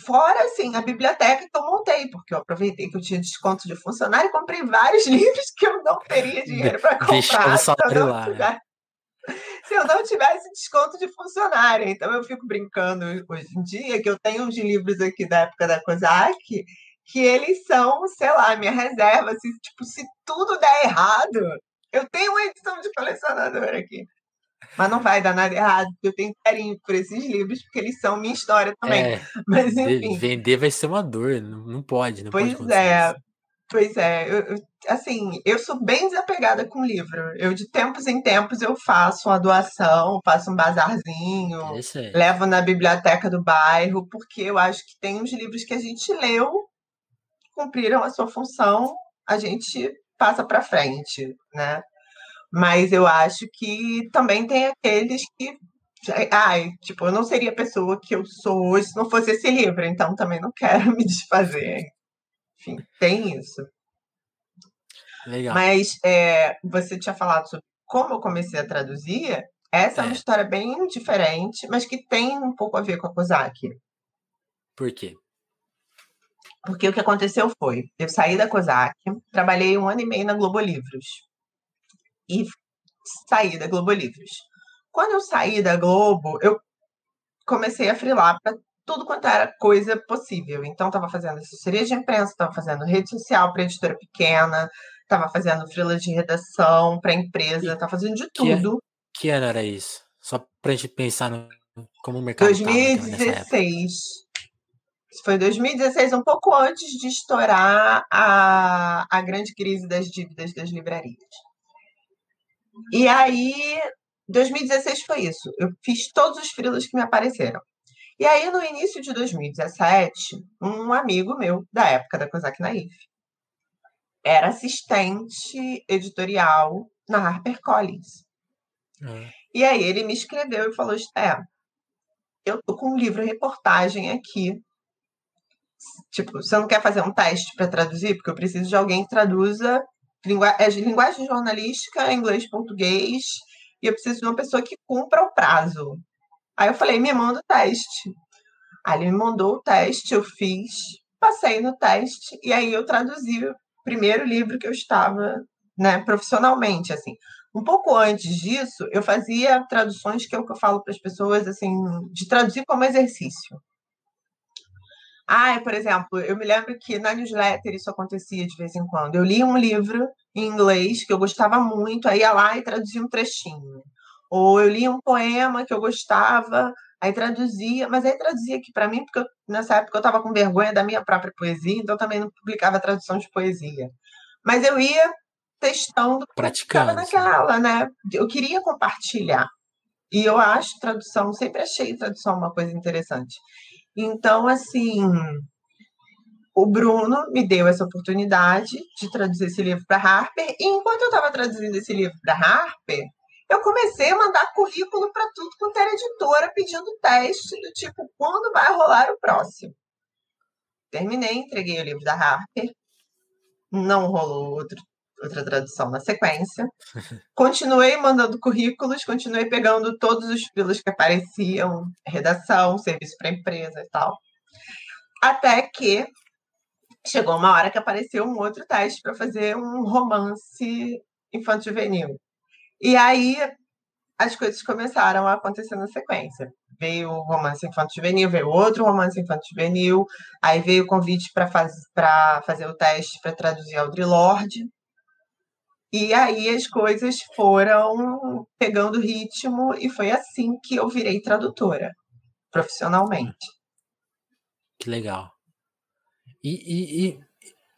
Speaker 2: fora assim, a biblioteca que eu montei, porque eu aproveitei que eu tinha desconto de funcionário e comprei vários livros que eu não teria dinheiro para comprar. Deixa eu lá. Tiver se eu não tivesse desconto de funcionário. Então eu fico brincando hoje em dia que eu tenho uns livros aqui da época da COSAC que eles são, sei lá, minha reserva. Se, tipo, se tudo der errado, eu tenho uma edição de colecionador aqui. Mas não vai dar nada errado, porque eu tenho carinho por esses livros, porque eles são minha história também. É, Mas enfim.
Speaker 1: Vender vai ser uma dor, não pode. Não
Speaker 2: pois
Speaker 1: pode
Speaker 2: é. Isso. Pois é, eu, eu, assim, eu sou bem desapegada com livro. Eu, de tempos em tempos, eu faço uma doação, faço um bazarzinho, levo na biblioteca do bairro, porque eu acho que tem uns livros que a gente leu, cumpriram a sua função, a gente passa para frente, né? Mas eu acho que também tem aqueles que ai, tipo, eu não seria a pessoa que eu sou hoje se não fosse esse livro, então também não quero me desfazer. Enfim, tem isso. Legal. Mas é, você tinha falado sobre como eu comecei a traduzir. Essa é, é uma história bem diferente, mas que tem um pouco a ver com a COSAC.
Speaker 1: Por quê?
Speaker 2: Porque o que aconteceu foi, eu saí da COSAC, trabalhei um ano e meio na Globo Livros. E saí da Globo Livros. Quando eu saí da Globo, eu comecei a frilar para tudo quanto era coisa possível. Então, estava fazendo assessoria de imprensa, estava fazendo rede social para editora pequena, estava fazendo frila de redação para empresa, estava fazendo de tudo.
Speaker 1: Que, que ano era isso? Só para a gente pensar no, como o mercado
Speaker 2: 2016. Foi 2016, um pouco antes de estourar a, a grande crise das dívidas das livrarias. E aí, 2016 foi isso. Eu fiz todos os frilas que me apareceram. E aí, no início de 2017, um amigo meu, da época da Cosac Naif, era assistente editorial na HarperCollins. Uhum. E aí ele me escreveu e falou: É, eu tô com um livro reportagem aqui. Tipo, você não quer fazer um teste para traduzir? Porque eu preciso de alguém que traduza é linguagem jornalística, inglês, português, e eu preciso de uma pessoa que cumpra o prazo. Aí eu falei, me manda o teste. Aí ele me mandou o teste, eu fiz, passei no teste, e aí eu traduzi o primeiro livro que eu estava, né, profissionalmente, assim. Um pouco antes disso, eu fazia traduções, que é o que eu falo para as pessoas, assim, de traduzir como exercício. Ah, por exemplo, eu me lembro que na newsletter isso acontecia de vez em quando. Eu lia um livro em inglês que eu gostava muito, aí ia lá e traduzia um trechinho. Ou eu lia um poema que eu gostava, aí traduzia, mas aí traduzia aqui para mim, porque eu, nessa época eu estava com vergonha da minha própria poesia, então também não publicava tradução de poesia. Mas eu ia testando,
Speaker 1: praticando
Speaker 2: naquela, né? Eu queria compartilhar. E eu acho tradução, sempre achei tradução uma coisa interessante. Então, assim, o Bruno me deu essa oportunidade de traduzir esse livro para Harper, e enquanto eu estava traduzindo esse livro para Harper, eu comecei a mandar currículo para tudo quanto era editora, pedindo teste do tipo, quando vai rolar o próximo? Terminei, entreguei o livro da Harper, não rolou outro, outra tradução na sequência. Continuei mandando currículos, continuei pegando todos os filos que apareciam, redação, serviço para empresa e tal. Até que chegou uma hora que apareceu um outro teste para fazer um romance infanto-juvenil. E aí as coisas começaram a acontecer na sequência. Veio o romance infanto-juvenil, veio outro romance infanto-juvenil, aí veio o convite para faz, fazer o teste para traduzir Audre Lorde. E aí as coisas foram pegando ritmo e foi assim que eu virei tradutora, profissionalmente.
Speaker 1: Que legal. E, e, e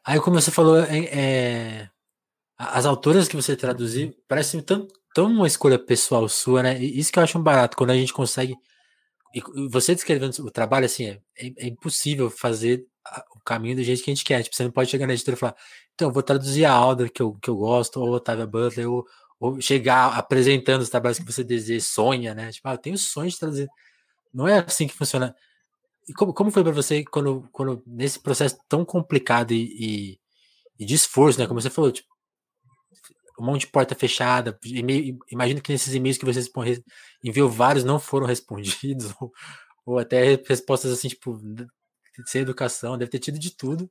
Speaker 1: aí, como você falou, é, é, as autoras que você traduziu parecem tão, tão uma escolha pessoal sua, né? E isso que eu acho um barato, quando a gente consegue. Você descrevendo o trabalho, assim, é, é, é impossível fazer o caminho do jeito que a gente quer. Tipo, você não pode chegar na editora e falar, então, vou traduzir a Alda que eu, que eu gosto, ou Otávia Butler, ou, ou chegar apresentando os trabalhos que você deseja, sonha, né? Tipo, ah, eu tenho sonho de traduzir. Não é assim que funciona. E como, como foi para você quando, quando, nesse processo tão complicado e, e, e, de esforço, né? Como você falou, tipo, um monte de porta fechada. Imagino que nesses e-mails que você enviou vários não foram respondidos, ou, ou até respostas assim, tipo, sem educação, deve ter tido de tudo.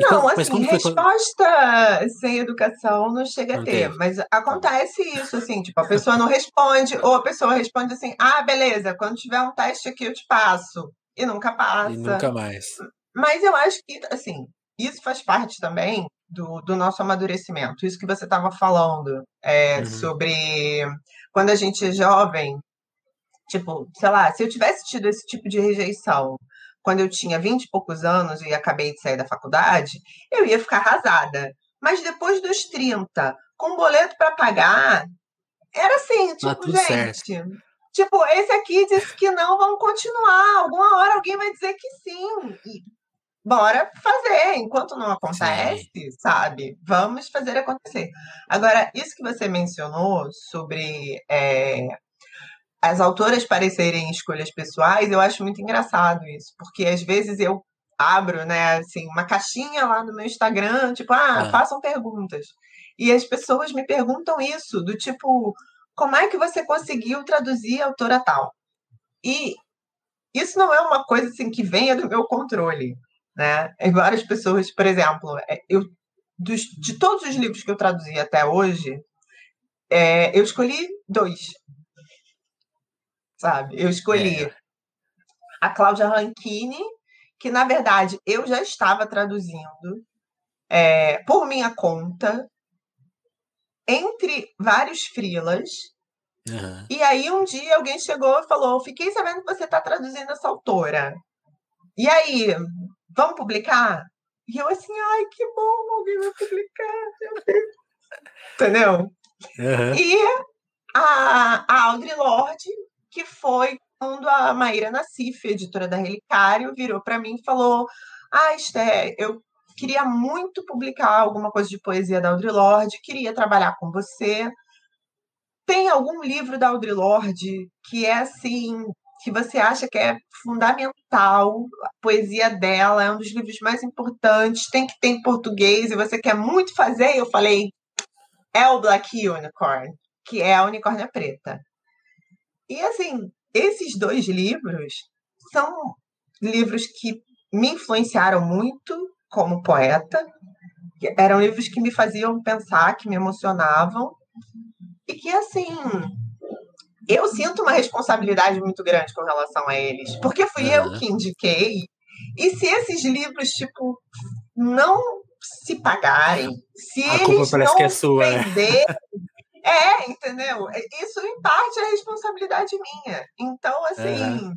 Speaker 2: Não, como, assim, resposta sem educação não chega não a ter, mas acontece isso, assim, tipo, a pessoa não responde, ou a pessoa responde assim, ah, beleza, quando tiver um teste aqui eu te passo, e nunca passa. E
Speaker 1: nunca mais.
Speaker 2: Mas eu acho que, assim, isso faz parte também do, do nosso amadurecimento, isso que você estava falando, é, uhum. sobre quando a gente é jovem, tipo, sei lá, se eu tivesse tido esse tipo de rejeição quando eu tinha vinte e poucos anos e acabei de sair da faculdade, eu ia ficar arrasada. Mas depois dos 30, com boleto para pagar, era assim, tipo, gente. Certo. Tipo, esse aqui disse que não, vamos continuar. Alguma hora alguém vai dizer que sim. E bora fazer. Enquanto não acontece, sim. sabe? Vamos fazer acontecer. Agora, isso que você mencionou sobre é, as autoras parecerem escolhas pessoais, eu acho muito engraçado isso, porque às vezes eu abro, né, assim, uma caixinha lá no meu Instagram, tipo, ah, ah, façam perguntas. E as pessoas me perguntam isso, do tipo, como é que você conseguiu traduzir a autora tal? E isso não é uma coisa assim que venha do meu controle, né? E várias pessoas, por exemplo, é, eu dos, de todos os livros que eu traduzi até hoje, é, eu escolhi dois sabe? Eu escolhi é. a Cláudia Rankine, que na verdade eu já estava traduzindo é, por minha conta, entre vários frilas. Uhum. E aí um dia alguém chegou e falou: Fiquei sabendo que você está traduzindo essa autora. E aí, vamos publicar? E eu assim, ai, que bom, alguém vai publicar, meu Deus. Entendeu? Uhum. E a, a Audre Lorde que foi quando a Maíra Nassif, editora da Relicário, virou para mim e falou: Ah, Esté, eu queria muito publicar alguma coisa de poesia da Audre Lorde, queria trabalhar com você. Tem algum livro da Audre Lorde que é assim que você acha que é fundamental, a poesia dela é um dos livros mais importantes, tem que ter em português e você quer muito fazer, eu falei, é o Black Unicorn, que é a unicórnia preta. E assim, esses dois livros são livros que me influenciaram muito como poeta, eram livros que me faziam pensar, que me emocionavam, e que assim eu sinto uma responsabilidade muito grande com relação a eles, porque fui eu que indiquei. E se esses livros, tipo, não se pagarem, se a eles não que é sua, né? venderem, é, entendeu? Isso, em parte, é responsabilidade minha. Então, assim,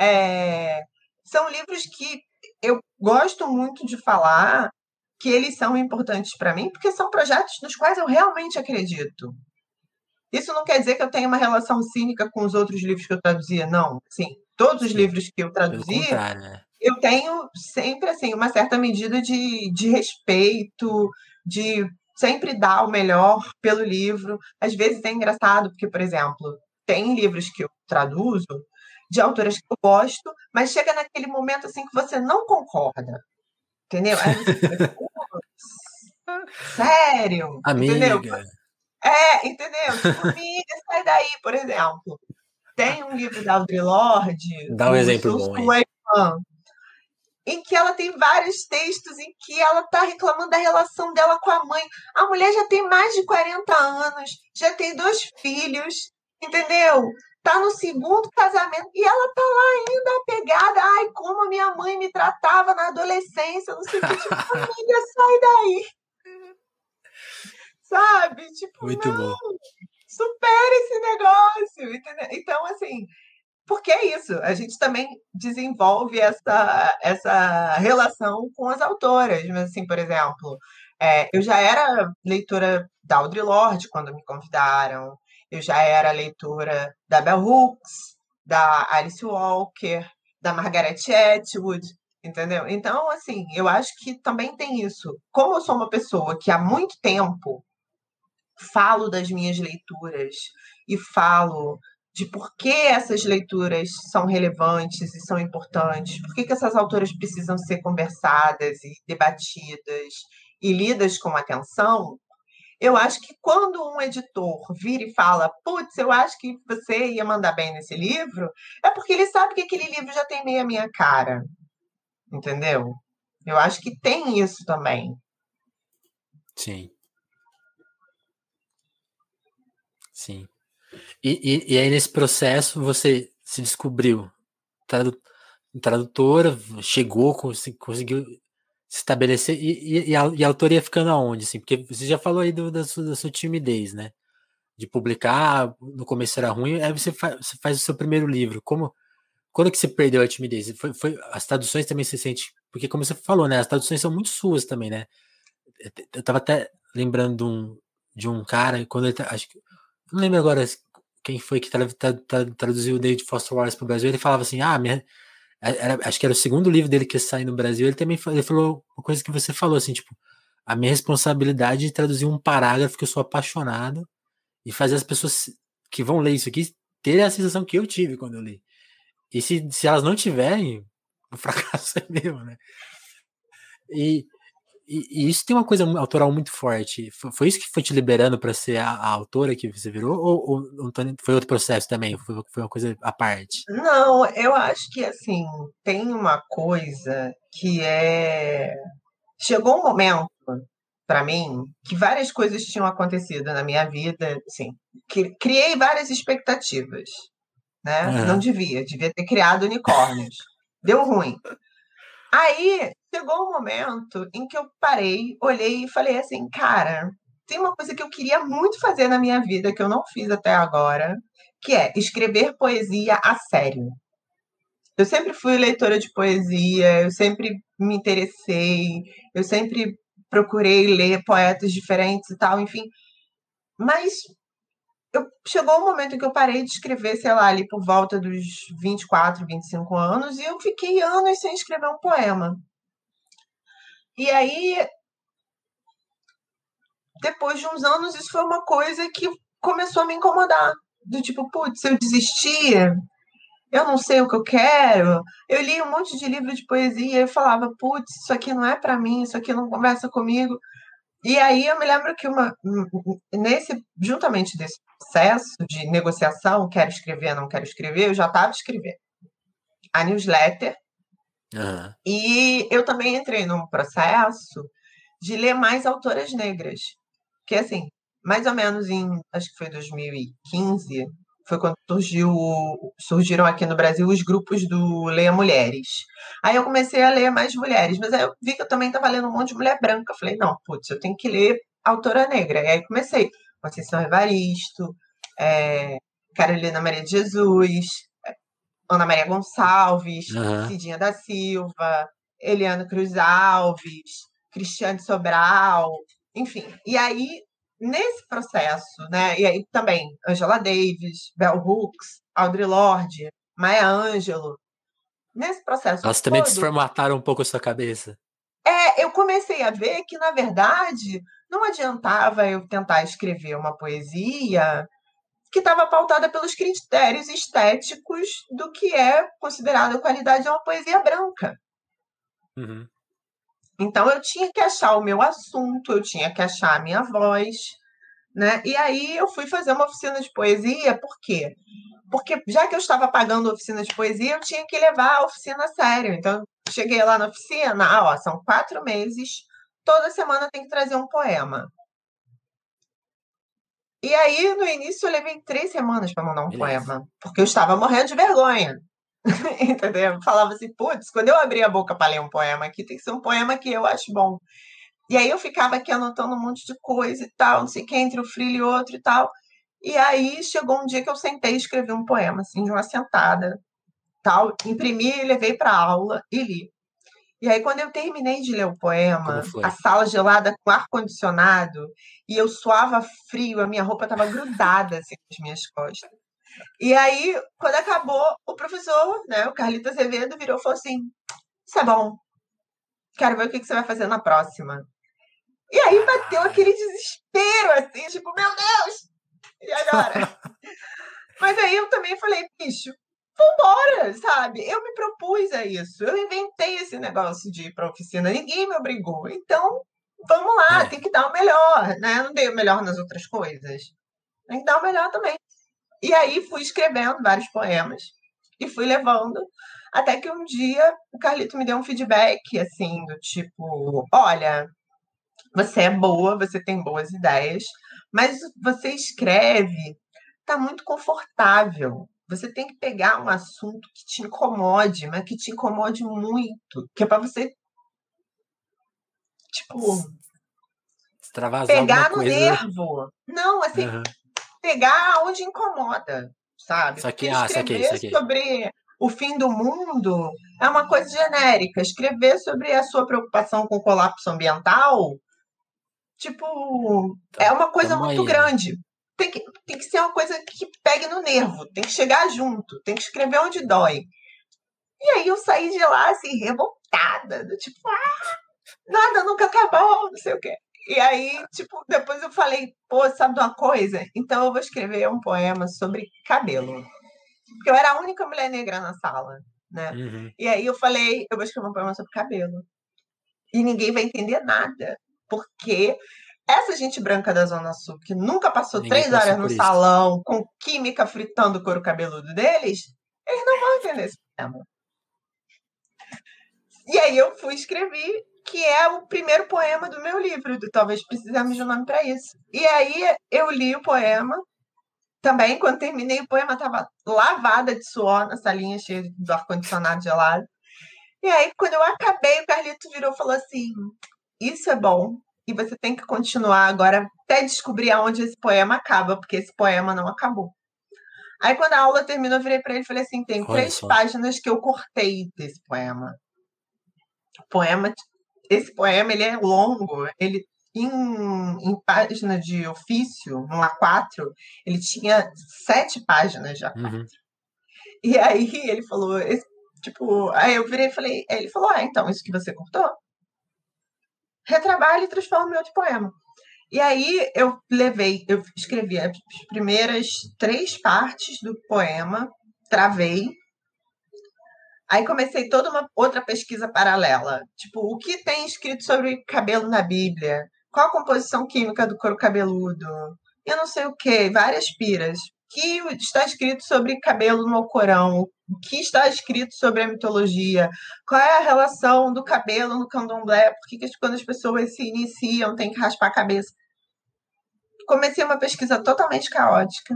Speaker 2: é, são livros que eu gosto muito de falar que eles são importantes para mim, porque são projetos nos quais eu realmente acredito. Isso não quer dizer que eu tenha uma relação cínica com os outros livros que eu traduzia, não. Sim, todos os livros que eu traduzi, né? eu tenho sempre assim uma certa medida de, de respeito, de sempre dar o melhor pelo livro. Às vezes é engraçado, porque, por exemplo, tem livros que eu traduzo de autoras que eu gosto, mas chega naquele momento assim que você não concorda. Entendeu? Aí você sério?
Speaker 1: Amiga.
Speaker 2: Entendeu? É, entendeu? Tipo, sai daí, por exemplo. Tem um livro da Audre Lorde.
Speaker 1: Dá um exemplo bom. Aí.
Speaker 2: Em que ela tem vários textos em que ela tá reclamando da relação dela com a mãe. A mulher já tem mais de 40 anos, já tem dois filhos, entendeu? Tá no segundo casamento e ela tá lá ainda apegada. Ai, como a minha mãe me tratava na adolescência, não sei o que. Tipo, amiga, sai daí sabe? Tipo, Muito não, bom. supera esse negócio, entendeu? Então, assim, porque é isso, a gente também desenvolve essa, essa relação com as autoras. Mas, assim, por exemplo, é, eu já era leitora da Audre Lorde quando me convidaram, eu já era leitora da Bell Hooks, da Alice Walker, da Margaret Atwood, entendeu? Então, assim, eu acho que também tem isso. Como eu sou uma pessoa que há muito tempo falo das minhas leituras e falo de por que essas leituras são relevantes e são importantes, por que, que essas autoras precisam ser conversadas e debatidas e lidas com atenção, eu acho que quando um editor vira e fala, putz, eu acho que você ia mandar bem nesse livro, é porque ele sabe que aquele livro já tem meio a minha cara. Entendeu? Eu acho que tem isso também.
Speaker 1: Sim. Sim. E, e, e, aí, nesse processo, você se descobriu tradu, tradutora, chegou, conseguiu se estabelecer, e, e, a, e a autoria ficando aonde? Assim? Porque você já falou aí do, da, sua, da sua timidez, né? De publicar, no começo era ruim, aí você faz, você faz o seu primeiro livro. Como, quando que você perdeu a timidez? Foi, foi, as traduções também se sente. Porque, como você falou, né? As traduções são muito suas também, né? Eu tava até lembrando de um, de um cara, quando ele. Tá, acho que não lembro agora quem foi que tra, tra, tra, traduziu o David Foster Wallace para o Brasil. Ele falava assim: ah, minha, era, acho que era o segundo livro dele que saiu no Brasil. Ele também ele falou uma coisa que você falou, assim, tipo, a minha responsabilidade de traduzir um parágrafo que eu sou apaixonado e fazer as pessoas que vão ler isso aqui terem a sensação que eu tive quando eu li. E se, se elas não tiverem, o fracasso é meu, né? E, e, e, isso tem uma coisa autoral muito forte. Foi, foi isso que foi te liberando para ser a, a, autora que você virou? Ou, ou, foi outro processo também? Foi, foi uma coisa à parte?
Speaker 2: Não, eu acho que assim, tem uma coisa que é. Chegou um momento para mim que várias coisas tinham acontecido na minha vida, assim, que criei várias expectativas, né? Uhum. Não devia, devia ter criado unicórnios. Deu ruim. Aí chegou um momento em que eu parei, olhei e falei assim, cara, tem uma coisa que eu queria muito fazer na minha vida que eu não fiz até agora, que é escrever poesia a sério. Eu sempre fui leitora de poesia, eu sempre me interessei, eu sempre procurei ler poetas diferentes e tal, enfim. Mas eu, chegou um momento em que eu parei de escrever, sei lá, ali por volta dos 24, 25 anos, e eu fiquei anos sem escrever um poema. E aí, depois de uns anos, isso foi uma coisa que começou a me incomodar. Do tipo, putz, eu desistir, eu não sei o que eu quero. Eu li um monte de livro de poesia e falava, putz, isso aqui não é para mim, isso aqui não conversa comigo. E aí eu me lembro que uma nesse juntamente desse processo de negociação, quero escrever, não quero escrever, eu já estava escrevendo a newsletter. Uhum. E eu também entrei num processo de ler mais autoras negras. Que assim, mais ou menos em, acho que foi 2015, foi quando surgiu, surgiram aqui no Brasil os grupos do Leia Mulheres. Aí eu comecei a ler mais mulheres, mas aí eu vi que eu também estava lendo um monte de mulher branca. Falei, não, putz, eu tenho que ler autora negra. E aí comecei. Conceição Evaristo, é, Carolina Maria de Jesus, Ana Maria Gonçalves, uhum. Cidinha da Silva, Eliana Cruz Alves, Cristiane Sobral, enfim. E aí nesse processo, né? E aí também Angela Davis, Bell Hooks, Audre Lorde, Maya Angelou. Nesse processo.
Speaker 1: Elas também desformataram um pouco a sua cabeça.
Speaker 2: É, eu comecei a ver que, na verdade, não adiantava eu tentar escrever uma poesia que estava pautada pelos critérios estéticos do que é considerado a qualidade de uma poesia branca. Uhum. Então eu tinha que achar o meu assunto, eu tinha que achar a minha voz, né? E aí eu fui fazer uma oficina de poesia, por quê? Porque já que eu estava pagando oficina de poesia, eu tinha que levar a oficina a sério. Então, cheguei lá na oficina, ah, ó, são quatro meses, toda semana tem que trazer um poema. E aí, no início, eu levei três semanas para mandar um Beleza. poema, porque eu estava morrendo de vergonha. Entendeu? Falava assim, putz, quando eu abrir a boca para ler um poema aqui, tem que ser um poema que eu acho bom. E aí eu ficava aqui anotando um monte de coisa e tal, não sei o que, entre o frio e outro e tal. E aí chegou um dia que eu sentei e escrevi um poema, assim, de uma sentada, tal, imprimi e levei para aula e li. E aí, quando eu terminei de ler o poema, a sala gelada com ar-condicionado, e eu suava frio, a minha roupa estava grudada assim, nas minhas costas. E aí, quando acabou, o professor, né, o Carlito Azevedo, virou e falou assim: Isso é bom. Quero ver o que você vai fazer na próxima. E aí bateu aquele desespero, assim, tipo, meu Deus! E agora? Mas aí eu também falei, bicho, vambora, sabe? Eu me propus a isso. Eu inventei esse negócio de ir pra oficina, ninguém me obrigou. Então, vamos lá, é. tem que dar o melhor, né? não dei o melhor nas outras coisas. Tem que dar o melhor também. E aí fui escrevendo vários poemas e fui levando. Até que um dia o Carlito me deu um feedback, assim, do tipo: olha, você é boa, você tem boas ideias, mas você escreve, tá muito confortável. Você tem que pegar um assunto que te incomode, mas que te incomode muito, que é para você tipo
Speaker 1: Extravasar pegar no coisa.
Speaker 2: nervo. Não, assim, uhum. pegar onde incomoda, sabe?
Speaker 1: Aqui, ah, isso aqui, isso
Speaker 2: sobre o fim do mundo é uma coisa genérica. Escrever sobre a sua preocupação com o colapso ambiental Tipo, tá, é uma coisa muito aí, né? Tem que, tem que ser uma coisa que pegue no nervo, tem que chegar junto, tem que escrever onde dói. E aí eu saí de lá, assim, revoltada, do tipo, ah, nada nunca acabou, não sei o quê. E aí, tipo, depois eu falei, pô, sabe de uma coisa? Então eu vou escrever um poema sobre cabelo. Porque eu era a única mulher negra na sala, né? Uhum. E aí eu falei, eu vou escrever um poema sobre cabelo. E ninguém vai entender nada porque essa gente branca da Zona Sul, que nunca passou Ninguém três horas no isso. salão com química fritando o couro cabeludo deles, eles não vão entender esse tema. E aí eu fui escrever, que é o primeiro poema do meu livro, do Talvez Precisamos de um Nome para Isso. E aí eu li o poema. Também, quando terminei o poema, estava lavada de suor na salinha cheia do ar-condicionado gelado. E aí, quando eu acabei, o Carlito virou e falou assim: isso é bom. E você tem que continuar agora até descobrir aonde esse poema acaba, porque esse poema não acabou. Aí, quando a aula terminou, eu virei para ele e falei assim: tem Olha três só. páginas que eu cortei desse poema. O poema, esse poema ele é longo, ele em, em página de ofício, no A4, ele tinha sete páginas já. Uhum. E aí ele falou, esse, tipo, aí eu virei e falei, ele falou, ah, então, isso que você cortou? Retrabalho e transformo em outro poema. E aí eu levei, eu escrevi as primeiras três partes do poema, travei, Aí comecei toda uma outra pesquisa paralela. Tipo, o que tem escrito sobre cabelo na Bíblia? Qual a composição química do couro cabeludo? Eu não sei o que, várias piras. O que está escrito sobre cabelo no Alcorão? O que está escrito sobre a mitologia? Qual é a relação do cabelo no candomblé? Por que, que quando as pessoas se iniciam tem que raspar a cabeça? Comecei uma pesquisa totalmente caótica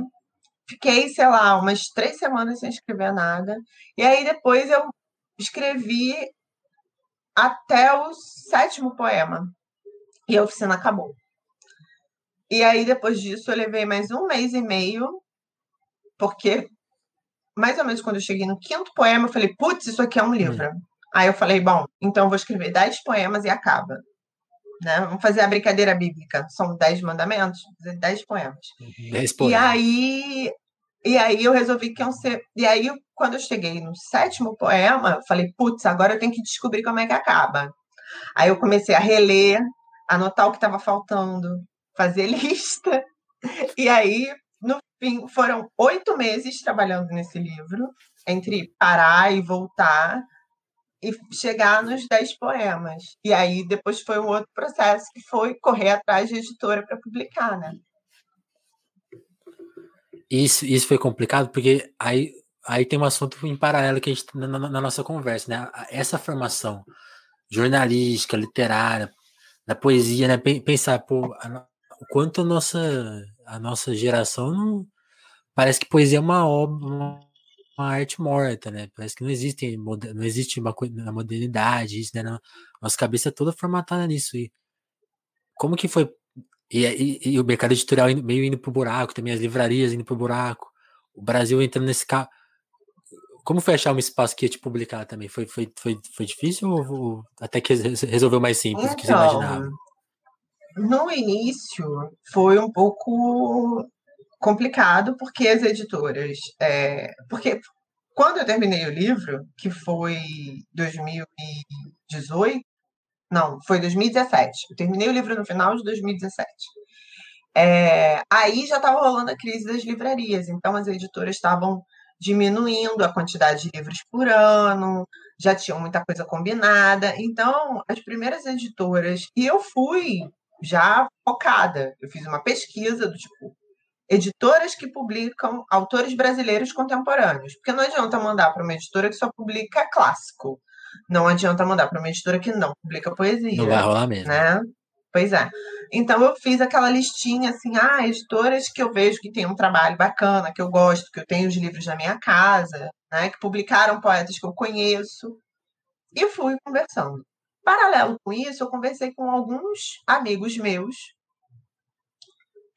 Speaker 2: fiquei, sei lá, umas três semanas sem escrever nada. E aí depois eu escrevi até o sétimo poema. E a oficina acabou. E aí, depois disso, eu levei mais um mês e meio, porque mais ou menos quando eu cheguei no quinto poema, eu falei, putz, isso aqui é um hum. livro. Hum. Aí eu falei, bom, então eu vou escrever dez poemas e acaba. Né? Vamos fazer a brincadeira bíblica. São dez mandamentos, dez poemas. Dez poemas. E aí, e aí eu resolvi que iam ser. E aí, quando eu cheguei no sétimo poema, eu falei, putz, agora eu tenho que descobrir como é que acaba. Aí eu comecei a reler, anotar o que estava faltando, fazer lista. E aí, no foram oito meses trabalhando nesse livro, entre parar e voltar e chegar nos dez poemas. E aí depois foi um outro processo que foi correr atrás de editora para publicar, né?
Speaker 1: Isso, isso foi complicado porque aí, aí tem um assunto em paralelo que a gente na, na, nossa conversa, né? Essa formação jornalística, literária, da poesia, né? Pensar, pô, a, o quanto a nossa, a nossa geração não. Parece que poesia é uma obra, uma, arte morta, né? Parece que não existe, não existe uma na modernidade, isso, né? Nossa cabeça é toda formatada nisso. E como que foi e, e, e, o mercado editorial indo, meio indo pro buraco, também as livrarias indo pro buraco, o Brasil entrando nesse carro. Como foi achar um espaço que ia te publicar também? Foi, foi, foi, foi difícil ou, ou até que resolveu mais simples do que você então, imaginava?
Speaker 2: No início foi um pouco complicado porque as editoras. É, porque quando eu terminei o livro, que foi 2018, não, foi 2017. Eu terminei o livro no final de 2017. É, aí já estava rolando a crise das livrarias, então as editoras estavam diminuindo a quantidade de livros por ano, já tinham muita coisa combinada. Então, as primeiras editoras, e eu fui já focada, eu fiz uma pesquisa do tipo editoras que publicam autores brasileiros contemporâneos, porque não adianta mandar para uma editora que só publica clássico. Não adianta mandar para uma editora que não publica poesia.
Speaker 1: Não vai rolar mesmo.
Speaker 2: Né? Pois é. Então eu fiz aquela listinha assim, ah, editoras que eu vejo que tem um trabalho bacana, que eu gosto, que eu tenho os livros na minha casa, né, que publicaram poetas que eu conheço. E fui conversando. Paralelo com isso, eu conversei com alguns amigos meus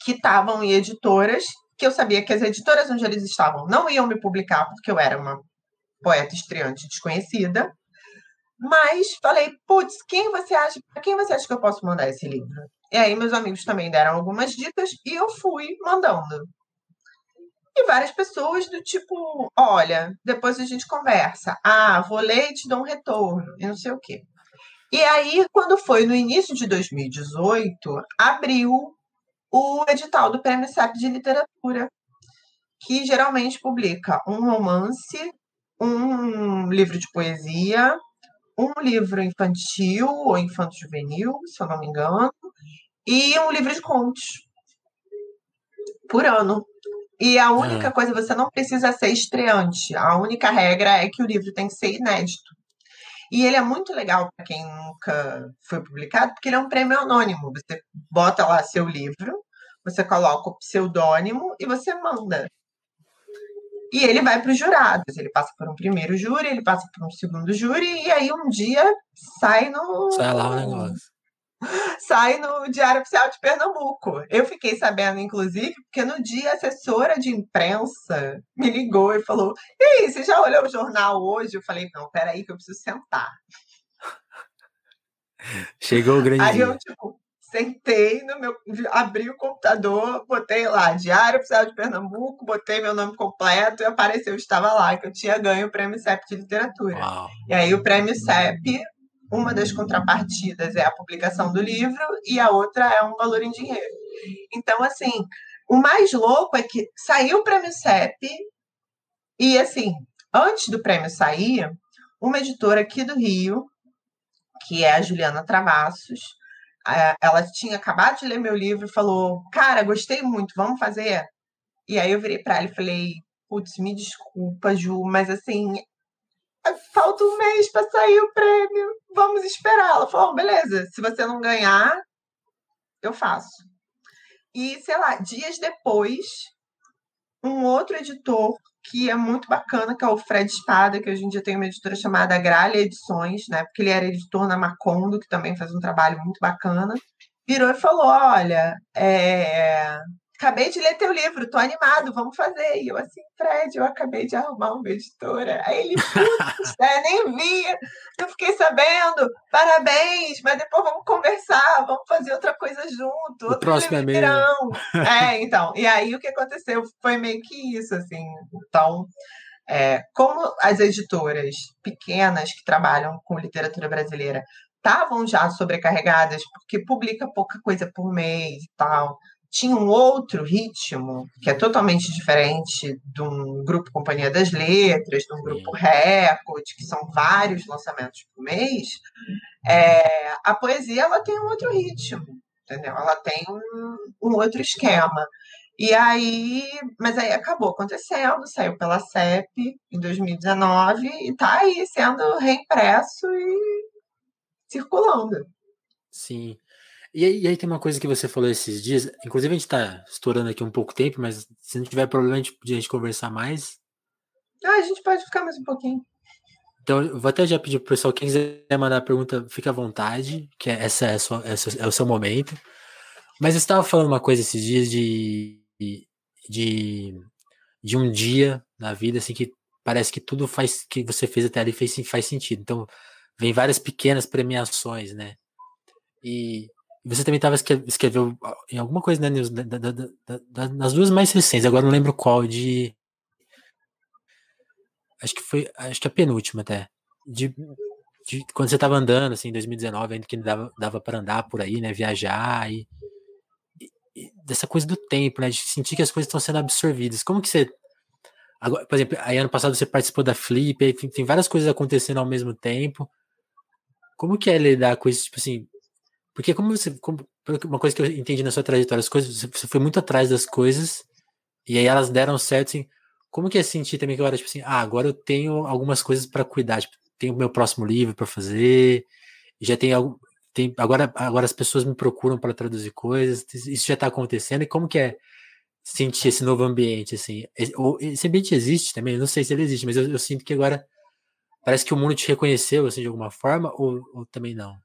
Speaker 2: que estavam em editoras, que eu sabia que as editoras onde eles estavam não iam me publicar porque eu era uma poeta estreante desconhecida. Mas falei, putz, quem você acha, para quem você acha que eu posso mandar esse livro? E aí meus amigos também deram algumas dicas e eu fui mandando. E várias pessoas do tipo, olha, depois a gente conversa. Ah, vou ler e te dou um retorno, e não sei o quê. E aí, quando foi no início de 2018, abriu o edital do Prêmio CEP de Literatura, que geralmente publica um romance, um livro de poesia, um livro infantil ou infanto-juvenil, se eu não me engano, e um livro de contos por ano. E a única coisa, você não precisa ser estreante. A única regra é que o livro tem que ser inédito. E ele é muito legal para quem nunca foi publicado, porque ele é um prêmio anônimo. Você bota lá seu livro, você coloca o pseudônimo e você manda. E ele vai para os jurados. Ele passa por um primeiro júri, ele passa por um segundo júri, e aí um dia sai no.
Speaker 1: Sai lá o negócio.
Speaker 2: Sai no Diário Oficial de Pernambuco. Eu fiquei sabendo, inclusive, porque no dia a assessora de imprensa me ligou e falou: E aí, você já olhou o jornal hoje? Eu falei: Não, peraí, que eu preciso sentar.
Speaker 1: Chegou o grande.
Speaker 2: Aí eu, tipo, sentei no meu. abri o computador, botei lá, Diário Oficial de Pernambuco, botei meu nome completo e apareceu, estava lá, que eu tinha ganho o prêmio CEP de literatura. Uau. E aí o prêmio CEP, uma das contrapartidas é a publicação do livro e a outra é um valor em dinheiro. Então, assim, o mais louco é que saiu o prêmio CEP e, assim, antes do prêmio sair, uma editora aqui do Rio, que é a Juliana Travassos. Ela tinha acabado de ler meu livro e falou: Cara, gostei muito, vamos fazer? E aí eu virei para ela e falei: Putz, me desculpa, Ju, mas assim, falta um mês para sair o prêmio, vamos esperar. Ela falou: beleza, se você não ganhar, eu faço. E, sei lá, dias depois, um outro editor que é muito bacana, que é o Fred Espada, que hoje em dia tem uma editora chamada Gralha Edições, né? Porque ele era editor na Macondo, que também faz um trabalho muito bacana. Virou e falou: olha, é acabei de ler teu livro, tô animado, vamos fazer. E eu assim, Fred, eu acabei de arrumar uma editora. Aí ele, putz, é, nem via, não fiquei sabendo, parabéns, mas depois vamos conversar, vamos fazer outra coisa junto.
Speaker 1: O próximo é meu.
Speaker 2: É, então, e aí o que aconteceu foi meio que isso, assim. Então, é, como as editoras pequenas que trabalham com literatura brasileira estavam já sobrecarregadas, porque publica pouca coisa por mês e tal, tinha um outro ritmo que é totalmente diferente de um grupo Companhia das Letras, de um grupo Record, que são vários lançamentos por mês, é, a poesia ela tem um outro ritmo, entendeu? Ela tem um, um outro esquema. E aí, mas aí acabou acontecendo, saiu pela CEP em 2019 e está aí sendo reimpresso e circulando.
Speaker 1: Sim. E aí, e aí, tem uma coisa que você falou esses dias, inclusive a gente está estourando aqui um pouco tempo, mas se não tiver problema a gente, a gente conversar mais.
Speaker 2: Ah, a gente pode ficar mais um pouquinho.
Speaker 1: Então, eu vou até já pedir pro pessoal, quem quiser mandar pergunta, fica à vontade, que é, essa, é, sua, essa é o seu momento. Mas eu estava falando uma coisa esses dias de, de, de um dia na vida, assim, que parece que tudo faz que você fez até ali fez, faz sentido. Então, vem várias pequenas premiações, né? E você também estava escreveu em alguma coisa, né, News, da, da, da, nas duas mais recentes, agora não lembro qual, de. Acho que foi. Acho que a penúltima até. De, de quando você estava andando, assim, em 2019, ainda que dava, dava para andar por aí, né? Viajar e, e, dessa coisa do tempo, né? De sentir que as coisas estão sendo absorvidas. Como que você. Agora, por exemplo, aí ano passado você participou da Flip, tem, tem várias coisas acontecendo ao mesmo tempo. Como que é lidar com isso, tipo assim, porque como você. Como, uma coisa que eu entendi na sua trajetória, as coisas, você foi muito atrás das coisas, e aí elas deram certo, assim. Como que é sentir também que agora, tipo assim, ah, agora eu tenho algumas coisas para cuidar, tipo, tenho o meu próximo livro para fazer, já tem algo. Tem, agora, agora as pessoas me procuram para traduzir coisas, isso já está acontecendo, e como que é sentir esse novo ambiente, assim? Esse ambiente existe também, não sei se ele existe, mas eu, eu sinto que agora parece que o mundo te reconheceu, assim, de alguma forma, ou, ou também não?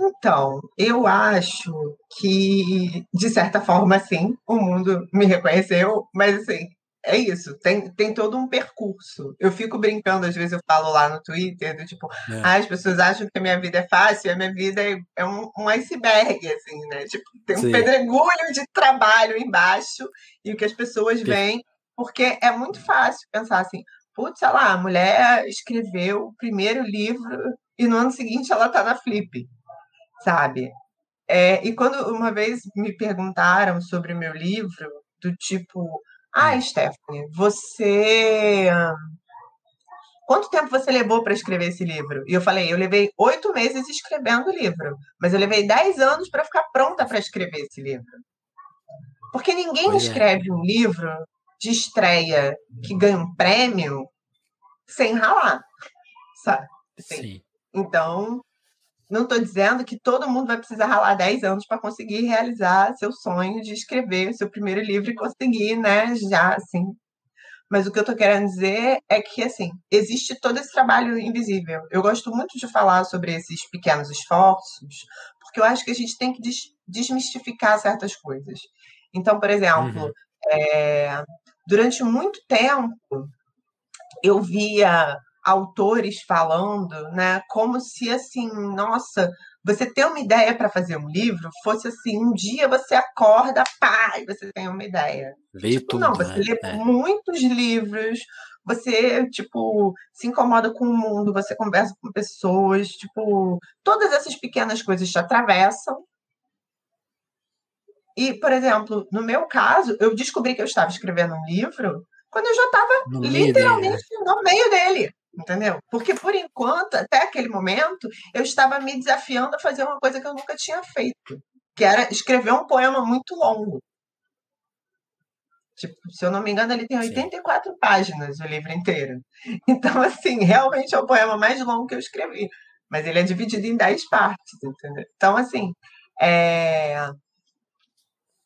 Speaker 2: Então, eu acho que, de certa forma, sim, o mundo me reconheceu, mas assim, é isso, tem, tem todo um percurso. Eu fico brincando, às vezes eu falo lá no Twitter, do tipo, é. ah, as pessoas acham que a minha vida é fácil, a minha vida é, é um, um, iceberg, assim, né? Tipo, tem um Sim. pedregulho de trabalho embaixo e o que as pessoas veem, porque é muito fácil pensar assim, putz, sei lá, a mulher escreveu o primeiro livro e no ano seguinte ela tá na Flip sabe? É, e quando uma vez me perguntaram sobre o meu livro, do tipo, ah, Stephanie, você. Quanto tempo você levou para escrever esse livro? E eu falei, eu levei oito meses escrevendo o livro, mas eu levei dez anos para ficar pronta para escrever esse livro. Porque ninguém é. escreve um livro de estreia que ganha um prêmio sem ralar, sabe? Assim, Sim. Então, não estou dizendo que todo mundo vai precisar ralar 10 anos para conseguir realizar seu sonho de escrever o seu primeiro livro e conseguir, né, já assim. Mas o que eu estou querendo dizer é que, assim, existe todo esse trabalho invisível. Eu gosto muito de falar sobre esses pequenos esforços, porque eu acho que a gente tem que desmistificar certas coisas. Então, por exemplo, uhum. é, durante muito tempo, eu via autores falando, né? Como se assim, nossa, você ter uma ideia para fazer um livro fosse assim, um dia você acorda, pá, e você tem uma ideia.
Speaker 1: Veio tipo, tudo,
Speaker 2: não, você
Speaker 1: né?
Speaker 2: lê é. muitos livros, você, tipo, se incomoda com o mundo, você conversa com pessoas, tipo, todas essas pequenas coisas te atravessam. E, por exemplo, no meu caso, eu descobri que eu estava escrevendo um livro quando eu já estava literalmente no meio dele Entendeu? Porque por enquanto, até aquele momento, eu estava me desafiando a fazer uma coisa que eu nunca tinha feito, que era escrever um poema muito longo. Tipo, se eu não me engano, ele tem 84 Sim. páginas, o livro inteiro. Então, assim, realmente é o poema mais longo que eu escrevi. Mas ele é dividido em 10 partes, entendeu? Então, assim, é...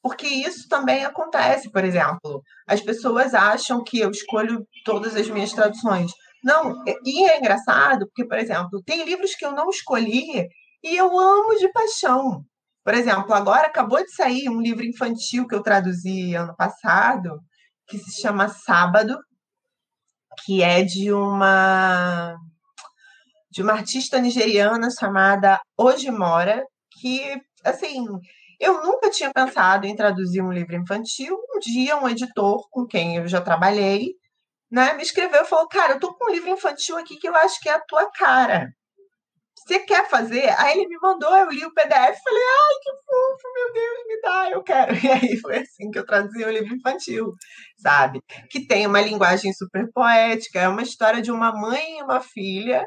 Speaker 2: Porque isso também acontece, por exemplo. As pessoas acham que eu escolho todas as minhas traduções. Não, e é engraçado, porque, por exemplo, tem livros que eu não escolhi e eu amo de paixão. Por exemplo, agora acabou de sair um livro infantil que eu traduzi ano passado, que se chama Sábado, que é de uma de uma artista nigeriana chamada Ojimora, que assim, eu nunca tinha pensado em traduzir um livro infantil. Um dia um editor com quem eu já trabalhei, né, me escreveu e falou: "Cara, eu tô com um livro infantil aqui que eu acho que é a tua cara" você quer fazer? Aí ele me mandou, eu li o PDF, falei, ai, que fofo, meu Deus, me dá, eu quero. E aí foi assim que eu traduzi o livro infantil, sabe? Que tem uma linguagem super poética, é uma história de uma mãe e uma filha,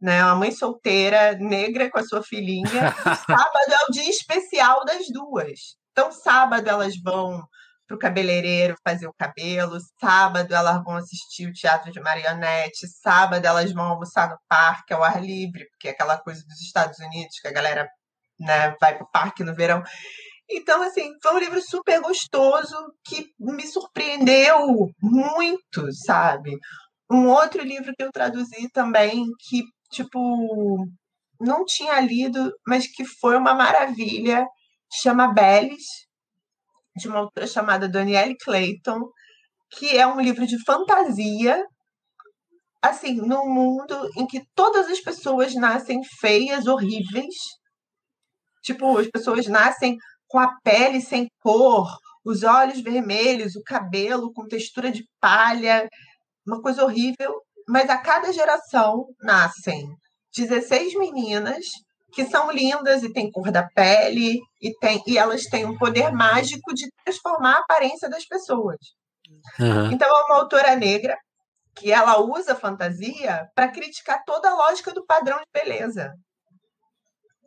Speaker 2: né? Uma mãe solteira, negra com a sua filhinha. sábado é o dia especial das duas. Então, sábado elas vão para o cabeleireiro fazer o cabelo. Sábado elas vão assistir o teatro de marionete. Sábado elas vão almoçar no parque ao ar livre, porque é aquela coisa dos Estados Unidos que a galera né, vai para o parque no verão. Então, assim, foi um livro super gostoso que me surpreendeu muito, sabe? Um outro livro que eu traduzi também, que, tipo, não tinha lido, mas que foi uma maravilha, chama Belis, de uma autora chamada Danielle Clayton, que é um livro de fantasia, assim, num mundo em que todas as pessoas nascem feias, horríveis. Tipo, as pessoas nascem com a pele sem cor, os olhos vermelhos, o cabelo com textura de palha, uma coisa horrível. Mas a cada geração nascem 16 meninas que são lindas e têm cor da pele e, tem, e elas têm um poder mágico de transformar a aparência das pessoas. Uhum. Então, é uma autora negra que ela usa fantasia para criticar toda a lógica do padrão de beleza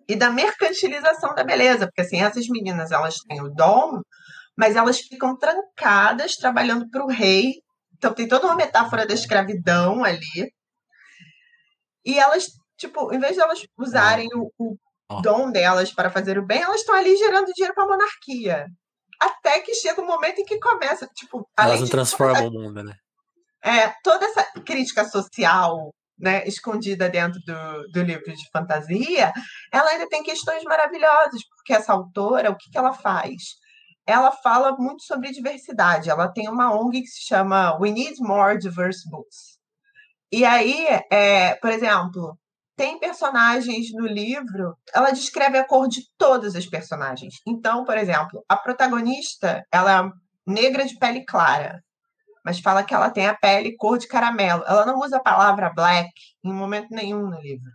Speaker 2: e da mercantilização da beleza, porque assim essas meninas elas têm o dom, mas elas ficam trancadas trabalhando para o rei. Então tem toda uma metáfora da escravidão ali. E elas Tipo, em vez de elas usarem o, o oh. dom delas para fazer o bem, elas estão ali gerando dinheiro para a monarquia. Até que chega um momento em que começa, tipo.
Speaker 1: Elas não transformam o mundo, né?
Speaker 2: É, toda essa crítica social né, escondida dentro do, do livro de fantasia, ela ainda tem questões maravilhosas, porque essa autora, o que, que ela faz? Ela fala muito sobre diversidade. Ela tem uma ONG que se chama We Need More Diverse Books. E aí, é, por exemplo, tem personagens no livro, ela descreve a cor de todas as personagens. Então, por exemplo, a protagonista, ela é negra de pele clara, mas fala que ela tem a pele cor de caramelo. Ela não usa a palavra black em momento nenhum no livro.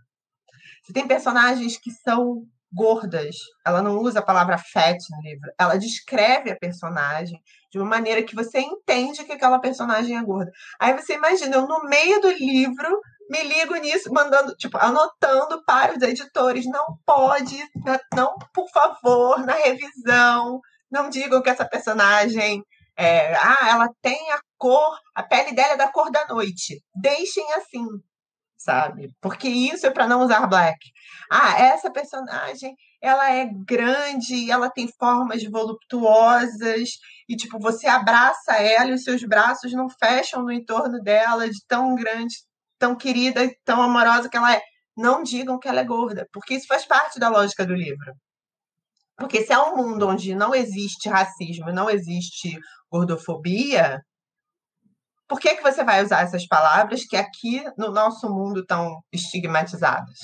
Speaker 2: Você tem personagens que são gordas. Ela não usa a palavra fat no livro. Ela descreve a personagem de uma maneira que você entende que aquela personagem é gorda. Aí você imagina, eu no meio do livro me ligo nisso, mandando, tipo, anotando para os editores. Não pode, não, por favor, na revisão, não digam que essa personagem é, ah, ela tem a cor, a pele dela é da cor da noite. Deixem assim, sabe? Porque isso é para não usar black. Ah, essa personagem, ela é grande, ela tem formas voluptuosas e tipo, você abraça ela e os seus braços não fecham no entorno dela de tão grande tão querida e tão amorosa que ela é. Não digam que ela é gorda, porque isso faz parte da lógica do livro. Porque se é um mundo onde não existe racismo, não existe gordofobia, por que, que você vai usar essas palavras que aqui no nosso mundo estão estigmatizadas?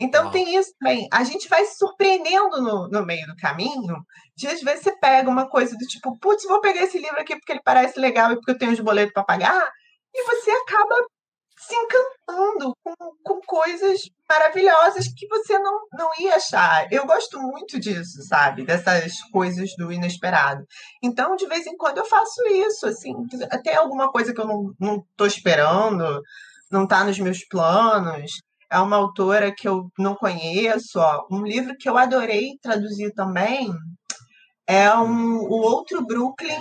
Speaker 2: Então tem isso também. A gente vai se surpreendendo no, no meio do caminho, de às vezes você pega uma coisa do tipo, putz, vou pegar esse livro aqui porque ele parece legal e porque eu tenho os boletos para pagar, e você acaba se encantando com, com coisas maravilhosas que você não, não ia achar. Eu gosto muito disso, sabe? Dessas coisas do inesperado. Então, de vez em quando, eu faço isso, assim. Até alguma coisa que eu não, tô esperando, não está nos meus planos. É uma autora que eu não conheço. Ó. Um livro que eu adorei traduzir também é um, o Outro Brooklyn,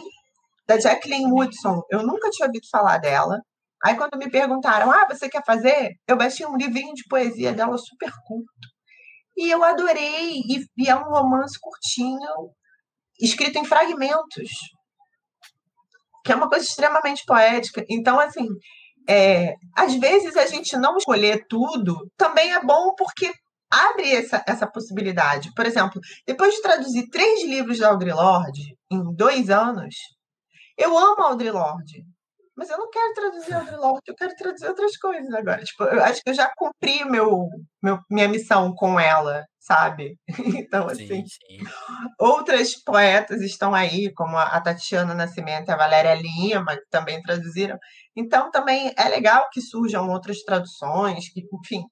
Speaker 2: da Jacqueline Woodson. Eu nunca tinha ouvido falar dela. Aí, quando me perguntaram, ah, você quer fazer? Eu baixei um livrinho de poesia dela super curto. E eu adorei. E, é um romance curtinho, escrito em fragmentos, que é uma coisa extremamente poética. Então, assim, é, às vezes a gente não escolher tudo também é bom porque abre essa, essa possibilidade. Por exemplo, depois de traduzir três livros da Audre Lorde em dois anos, eu amo a Audre Lorde mas eu não quero traduzir Audre Lorde, eu quero traduzir outras coisas agora. Tipo, eu acho que eu já cumpri meu, meu minha missão com ela, sabe? Então, assim, sim, sim. outras poetas estão aí, como a Tatiana Nascimento e a Valéria Lima, que também traduziram. Então, também é legal que surjam outras traduções, que, enfim.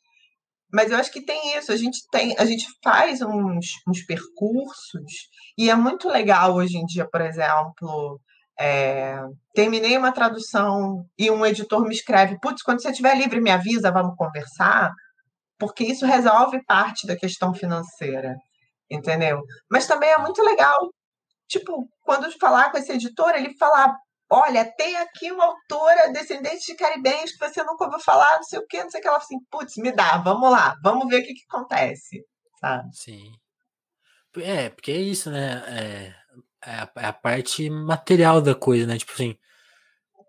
Speaker 2: Mas eu acho que tem isso, a gente tem, a gente faz uns, uns percursos, e é muito legal hoje em dia, por exemplo, é, terminei uma tradução e um editor me escreve: Putz, quando você estiver livre, me avisa, vamos conversar, porque isso resolve parte da questão financeira, entendeu? Mas também é muito legal, tipo, quando falar com esse editor, ele falar: Olha, tem aqui uma autora descendente de caribenhos que você nunca ouviu falar, não sei o quê, não sei o que. Ela assim: Putz, me dá, vamos lá, vamos ver o que, que acontece, sabe?
Speaker 1: Sim. É, porque é isso, né? É é a, é a parte material da coisa, né? Tipo assim,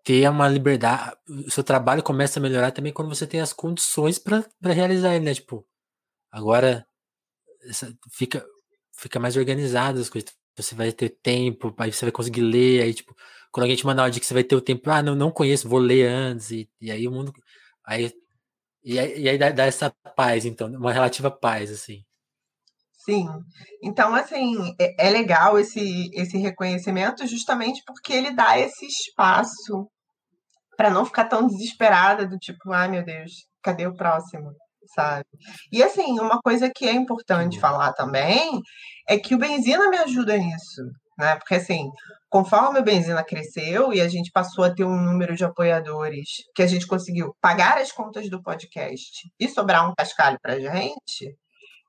Speaker 1: ter uma liberdade. O seu trabalho começa a melhorar também quando você tem as condições para realizar ele, né? Tipo, agora fica, fica mais organizado as coisas. Você vai ter tempo, aí você vai conseguir ler, aí, tipo, quando alguém te mandar uma dica, você vai ter o tempo, ah, não, não conheço, vou ler antes, e, e aí o mundo. Aí, e aí, e aí dá, dá essa paz, então, uma relativa paz, assim.
Speaker 2: Sim. Então, assim, é, é legal esse, esse reconhecimento justamente porque ele dá esse espaço para não ficar tão desesperada do tipo, ai meu Deus, cadê o próximo? Sabe? E assim, uma coisa que é importante falar também é que o Benzina me ajuda nisso, né? Porque assim, conforme o Benzina cresceu e a gente passou a ter um número de apoiadores que a gente conseguiu pagar as contas do podcast e sobrar um cascalho pra gente,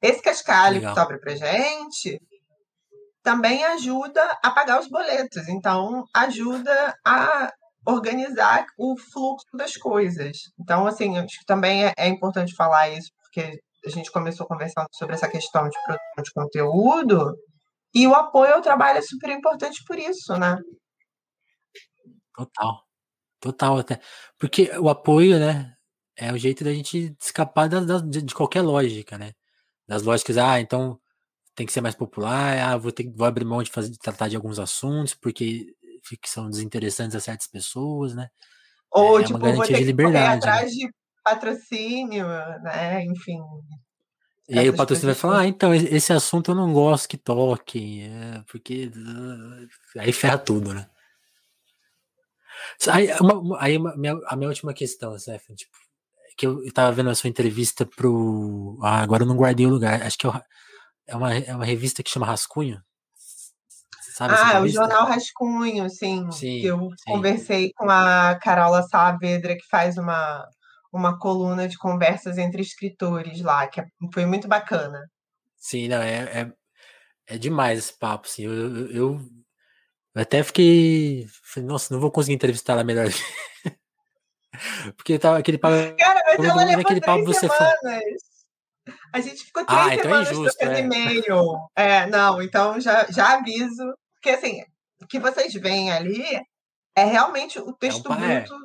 Speaker 2: esse cascalho Legal. que sobra para gente também ajuda a pagar os boletos, então ajuda a organizar o fluxo das coisas. Então, assim, acho que também é, é importante falar isso, porque a gente começou conversando sobre essa questão de produção de conteúdo, e o apoio ao trabalho é super importante por isso, né?
Speaker 1: Total. Total até. Porque o apoio, né, é o jeito da gente escapar da, da, de qualquer lógica, né? Das lógicas, ah, então tem que ser mais popular, ah, vou, ter, vou abrir mão de, fazer, de tratar de alguns assuntos, porque são desinteressantes a certas pessoas, né?
Speaker 2: Ou, é tipo, uma garantia de liberdade. Né? atrás né? de patrocínio, né? Enfim.
Speaker 1: E aí o patrocínio vai falar, ah, então, esse assunto eu não gosto que toque, é, porque uh, aí ferra tudo, né? Aí, uma, aí uma, minha, a minha última questão, Stefan, tipo, que eu tava vendo a sua entrevista pro. Ah, agora eu não guardei o lugar. Acho que é, é, uma, é uma revista que chama Rascunho.
Speaker 2: Sabe ah, o Jornal Rascunho, sim. sim eu sim. conversei com a Carola Saavedra, que faz uma, uma coluna de conversas entre escritores lá, que é, foi muito bacana.
Speaker 1: Sim, não, é, é, é demais esse papo, assim. Eu, eu, eu até fiquei. Nossa, não vou conseguir entrevistar ela melhor. Porque tava aquele papo.
Speaker 2: Cara, mas ela levou aquele papo você semanas. A gente ficou três ah, então é semanas é injusto, trocando é. e-mail. É, não, então já, já aviso. Porque assim, o que vocês veem ali é realmente o texto é um bruto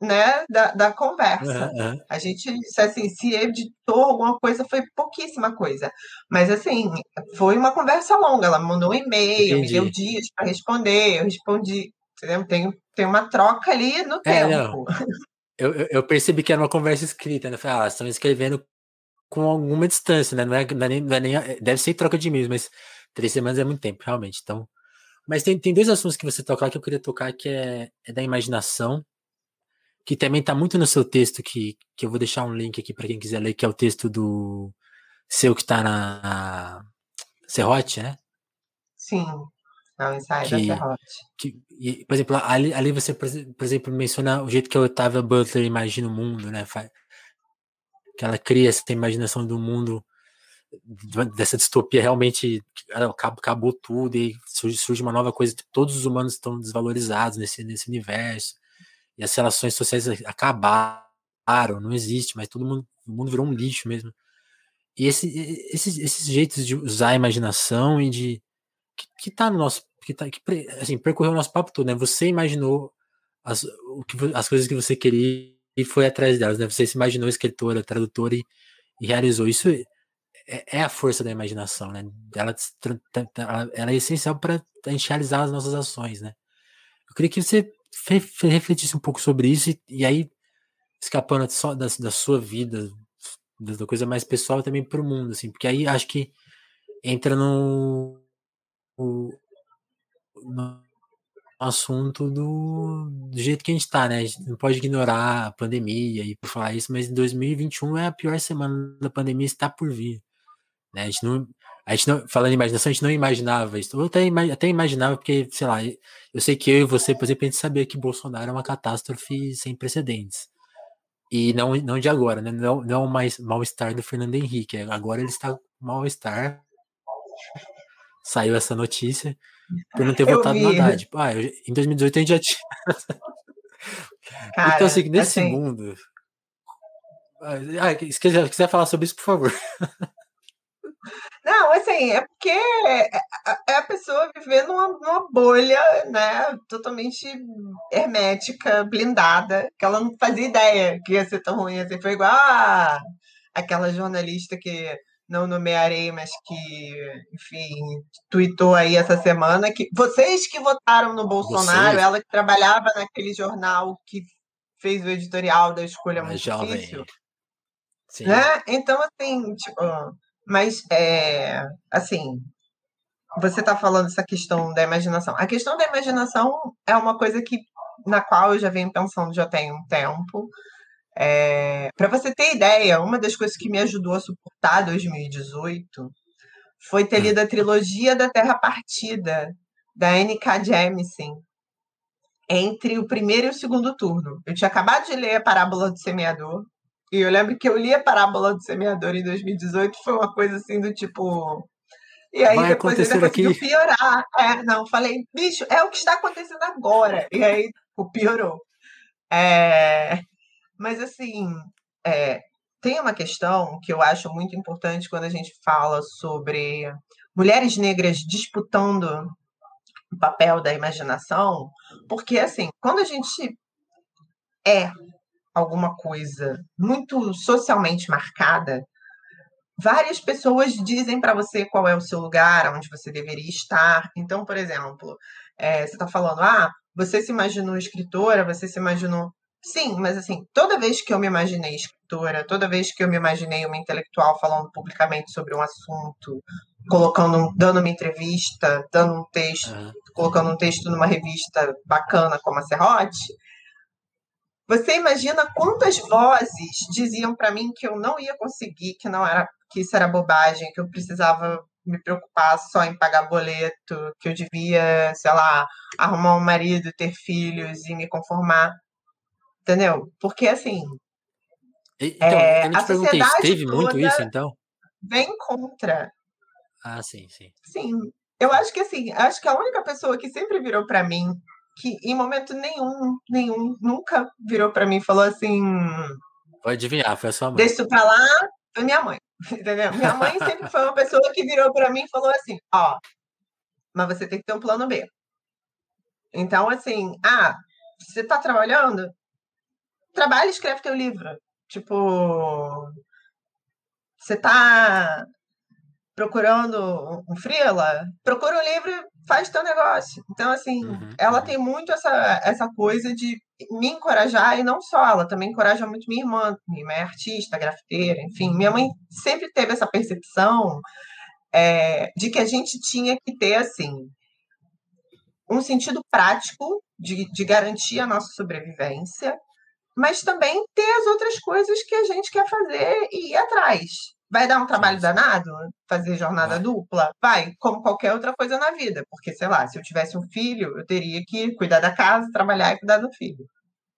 Speaker 2: né, da, da conversa. Uhum. A gente, assim, se editou alguma coisa, foi pouquíssima coisa. Mas, assim, foi uma conversa longa. Ela mandou um e-mail, me deu dias para responder, eu respondi. Entendeu? Tem, tem uma troca ali no é, tempo.
Speaker 1: Eu, eu, percebi que era uma conversa escrita, né? Falei, ah, estão escrevendo com alguma distância, né? Não é, não é, nem, não é nem, deve ser troca de e-mails, mas três semanas é muito tempo, realmente. Então, mas tem, tem dois assuntos que você tocar que eu queria tocar, que é, é da imaginação que também está muito no seu texto, que, que eu vou deixar um link aqui para quem quiser ler, que é o texto do seu que está na, na Serrote, né?
Speaker 2: Sim, é o ensaio que, da Serrote.
Speaker 1: Que, e, por exemplo, ali, ali você, por exemplo, menciona o jeito que a Otávia Butler imagina o mundo, né? Que ela cria essa imaginação do mundo dessa distopia realmente acabou, tudo e surge, surge uma nova coisa, todos os humanos estão desvalorizados nesse, nesse universo e as relações sociais acabaram, não existe, mas todo mundo, o mundo virou um lixo mesmo. E esse, esses, esses jeitos de usar a imaginação e de que, que tá no nosso que tá que assim, percorreu o nosso papo todo, né? Você imaginou as, o que, as coisas que você queria e foi atrás delas, né? Você se imaginou escritora, tradutora e, e realizou isso é, é, a força da imaginação, né? Ela, ela é essencial para realizar as nossas ações, né? Eu queria que você refletisse um pouco sobre isso e, e aí, escapando só da, da sua vida, da coisa mais pessoal também para o mundo, assim, porque aí acho que entra no, no, no assunto do, do, jeito que a gente está, né? A gente não pode ignorar a pandemia e por falar isso, mas 2021 é a pior semana da pandemia, está por vir. Né? A gente não, a gente não, falando em imaginação, a gente não imaginava isso. Eu até, até imaginava, porque, sei lá, eu sei que eu e você, por exemplo, a gente sabia que Bolsonaro é uma catástrofe sem precedentes. E não, não de agora, né? Não, não mais mal-estar do Fernando Henrique. Agora ele está mal-estar. Saiu essa notícia por não ter eu votado vi. no Haddad. Tipo, ah, eu, em 2018 a gente já tinha. Cara, então, assim, nesse assim... mundo. Ah, se quiser, quiser falar sobre isso, por favor.
Speaker 2: Não, assim, é porque é, é a pessoa vivendo numa, numa bolha, né, totalmente hermética, blindada, que ela não fazia ideia que ia ser tão ruim assim. Foi igual a, aquela jornalista que não nomearei, mas que, enfim, tweetou aí essa semana que vocês que votaram no Bolsonaro, ela que trabalhava naquele jornal que fez o editorial da escolha muito jovem. difícil. Sim. Né? Então, assim, tipo, mas, é, assim, você está falando essa questão da imaginação. A questão da imaginação é uma coisa que na qual eu já venho pensando já tem um tempo. É, Para você ter ideia, uma das coisas que me ajudou a suportar 2018 foi ter hum. lido a trilogia da Terra Partida, da N.K. Jemisin, entre o primeiro e o segundo turno. Eu tinha acabado de ler a Parábola do Semeador, e eu lembro que eu li a Parábola do Semeador em 2018, foi uma coisa assim do tipo. E aí Vai depois conseguiu aqui. piorar. É, não, falei, bicho, é o que está acontecendo agora. E aí o piorou. É, mas assim, é, tem uma questão que eu acho muito importante quando a gente fala sobre mulheres negras disputando o papel da imaginação, porque assim, quando a gente é alguma coisa muito socialmente marcada, várias pessoas dizem para você qual é o seu lugar, onde você deveria estar. Então, por exemplo, é, você está falando, ah, você se imaginou escritora, você se imaginou. Sim, mas assim, toda vez que eu me imaginei escritora, toda vez que eu me imaginei uma intelectual falando publicamente sobre um assunto, colocando, dando uma entrevista, dando um texto, uhum. colocando um texto numa revista bacana como a Serrote, você imagina quantas vozes diziam para mim que eu não ia conseguir, que não era, que isso era bobagem, que eu precisava me preocupar só em pagar boleto, que eu devia, sei lá, arrumar um marido, ter filhos e me conformar. Entendeu? Porque assim.
Speaker 1: Então, é, eu a sociedade teve muito isso, então?
Speaker 2: Vem contra.
Speaker 1: Ah, sim, sim.
Speaker 2: Sim. Eu acho que assim, acho que a única pessoa que sempre virou para mim que em momento nenhum, nenhum, nunca virou para mim e falou assim.
Speaker 1: Pode adivinhar, foi a sua mãe.
Speaker 2: Deixa isso pra lá, foi minha mãe. Entendeu? Minha mãe sempre foi uma pessoa que virou para mim e falou assim: ó, mas você tem que ter um plano B. Então, assim, ah, você tá trabalhando? Trabalha e escreve teu livro. Tipo, você tá procurando um freela? Procura um livro faz teu negócio. Então, assim, uhum, ela uhum. tem muito essa, essa coisa de me encorajar, e não só, ela também encoraja muito minha irmã. Minha irmã é artista, grafiteira, enfim. Minha mãe sempre teve essa percepção é, de que a gente tinha que ter, assim, um sentido prático de, de garantir a nossa sobrevivência, mas também ter as outras coisas que a gente quer fazer e ir atrás. Vai dar um trabalho danado fazer jornada dupla? Vai, como qualquer outra coisa na vida. Porque, sei lá, se eu tivesse um filho, eu teria que cuidar da casa, trabalhar e cuidar do filho.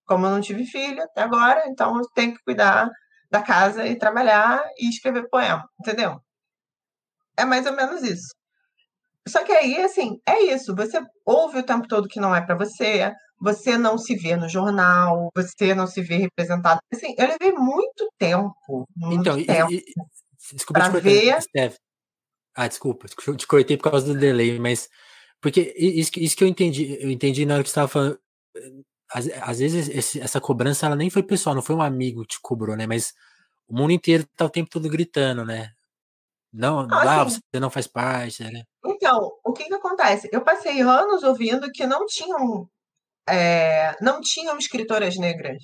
Speaker 2: Como eu não tive filho até agora, então eu tenho que cuidar da casa e trabalhar e escrever poema, entendeu? É mais ou menos isso. Só que aí, assim, é isso. Você ouve o tempo todo que não é para você, você não se vê no jornal, você não se vê representado. Assim, eu levei muito tempo, muito então, tempo e, e,
Speaker 1: desculpa te ver... Steph. Ah, desculpa, te cortei por causa do delay, mas porque isso, isso que eu entendi, eu entendi na hora que você estava falando. Às, às vezes esse, essa cobrança ela nem foi pessoal, não foi um amigo que te cobrou, né? Mas o mundo inteiro tá o tempo todo gritando, né? Não, ah, assim, você não faz parte, né?
Speaker 2: Então, o que que acontece? Eu passei anos ouvindo que não tinham é, não tinham escritoras negras.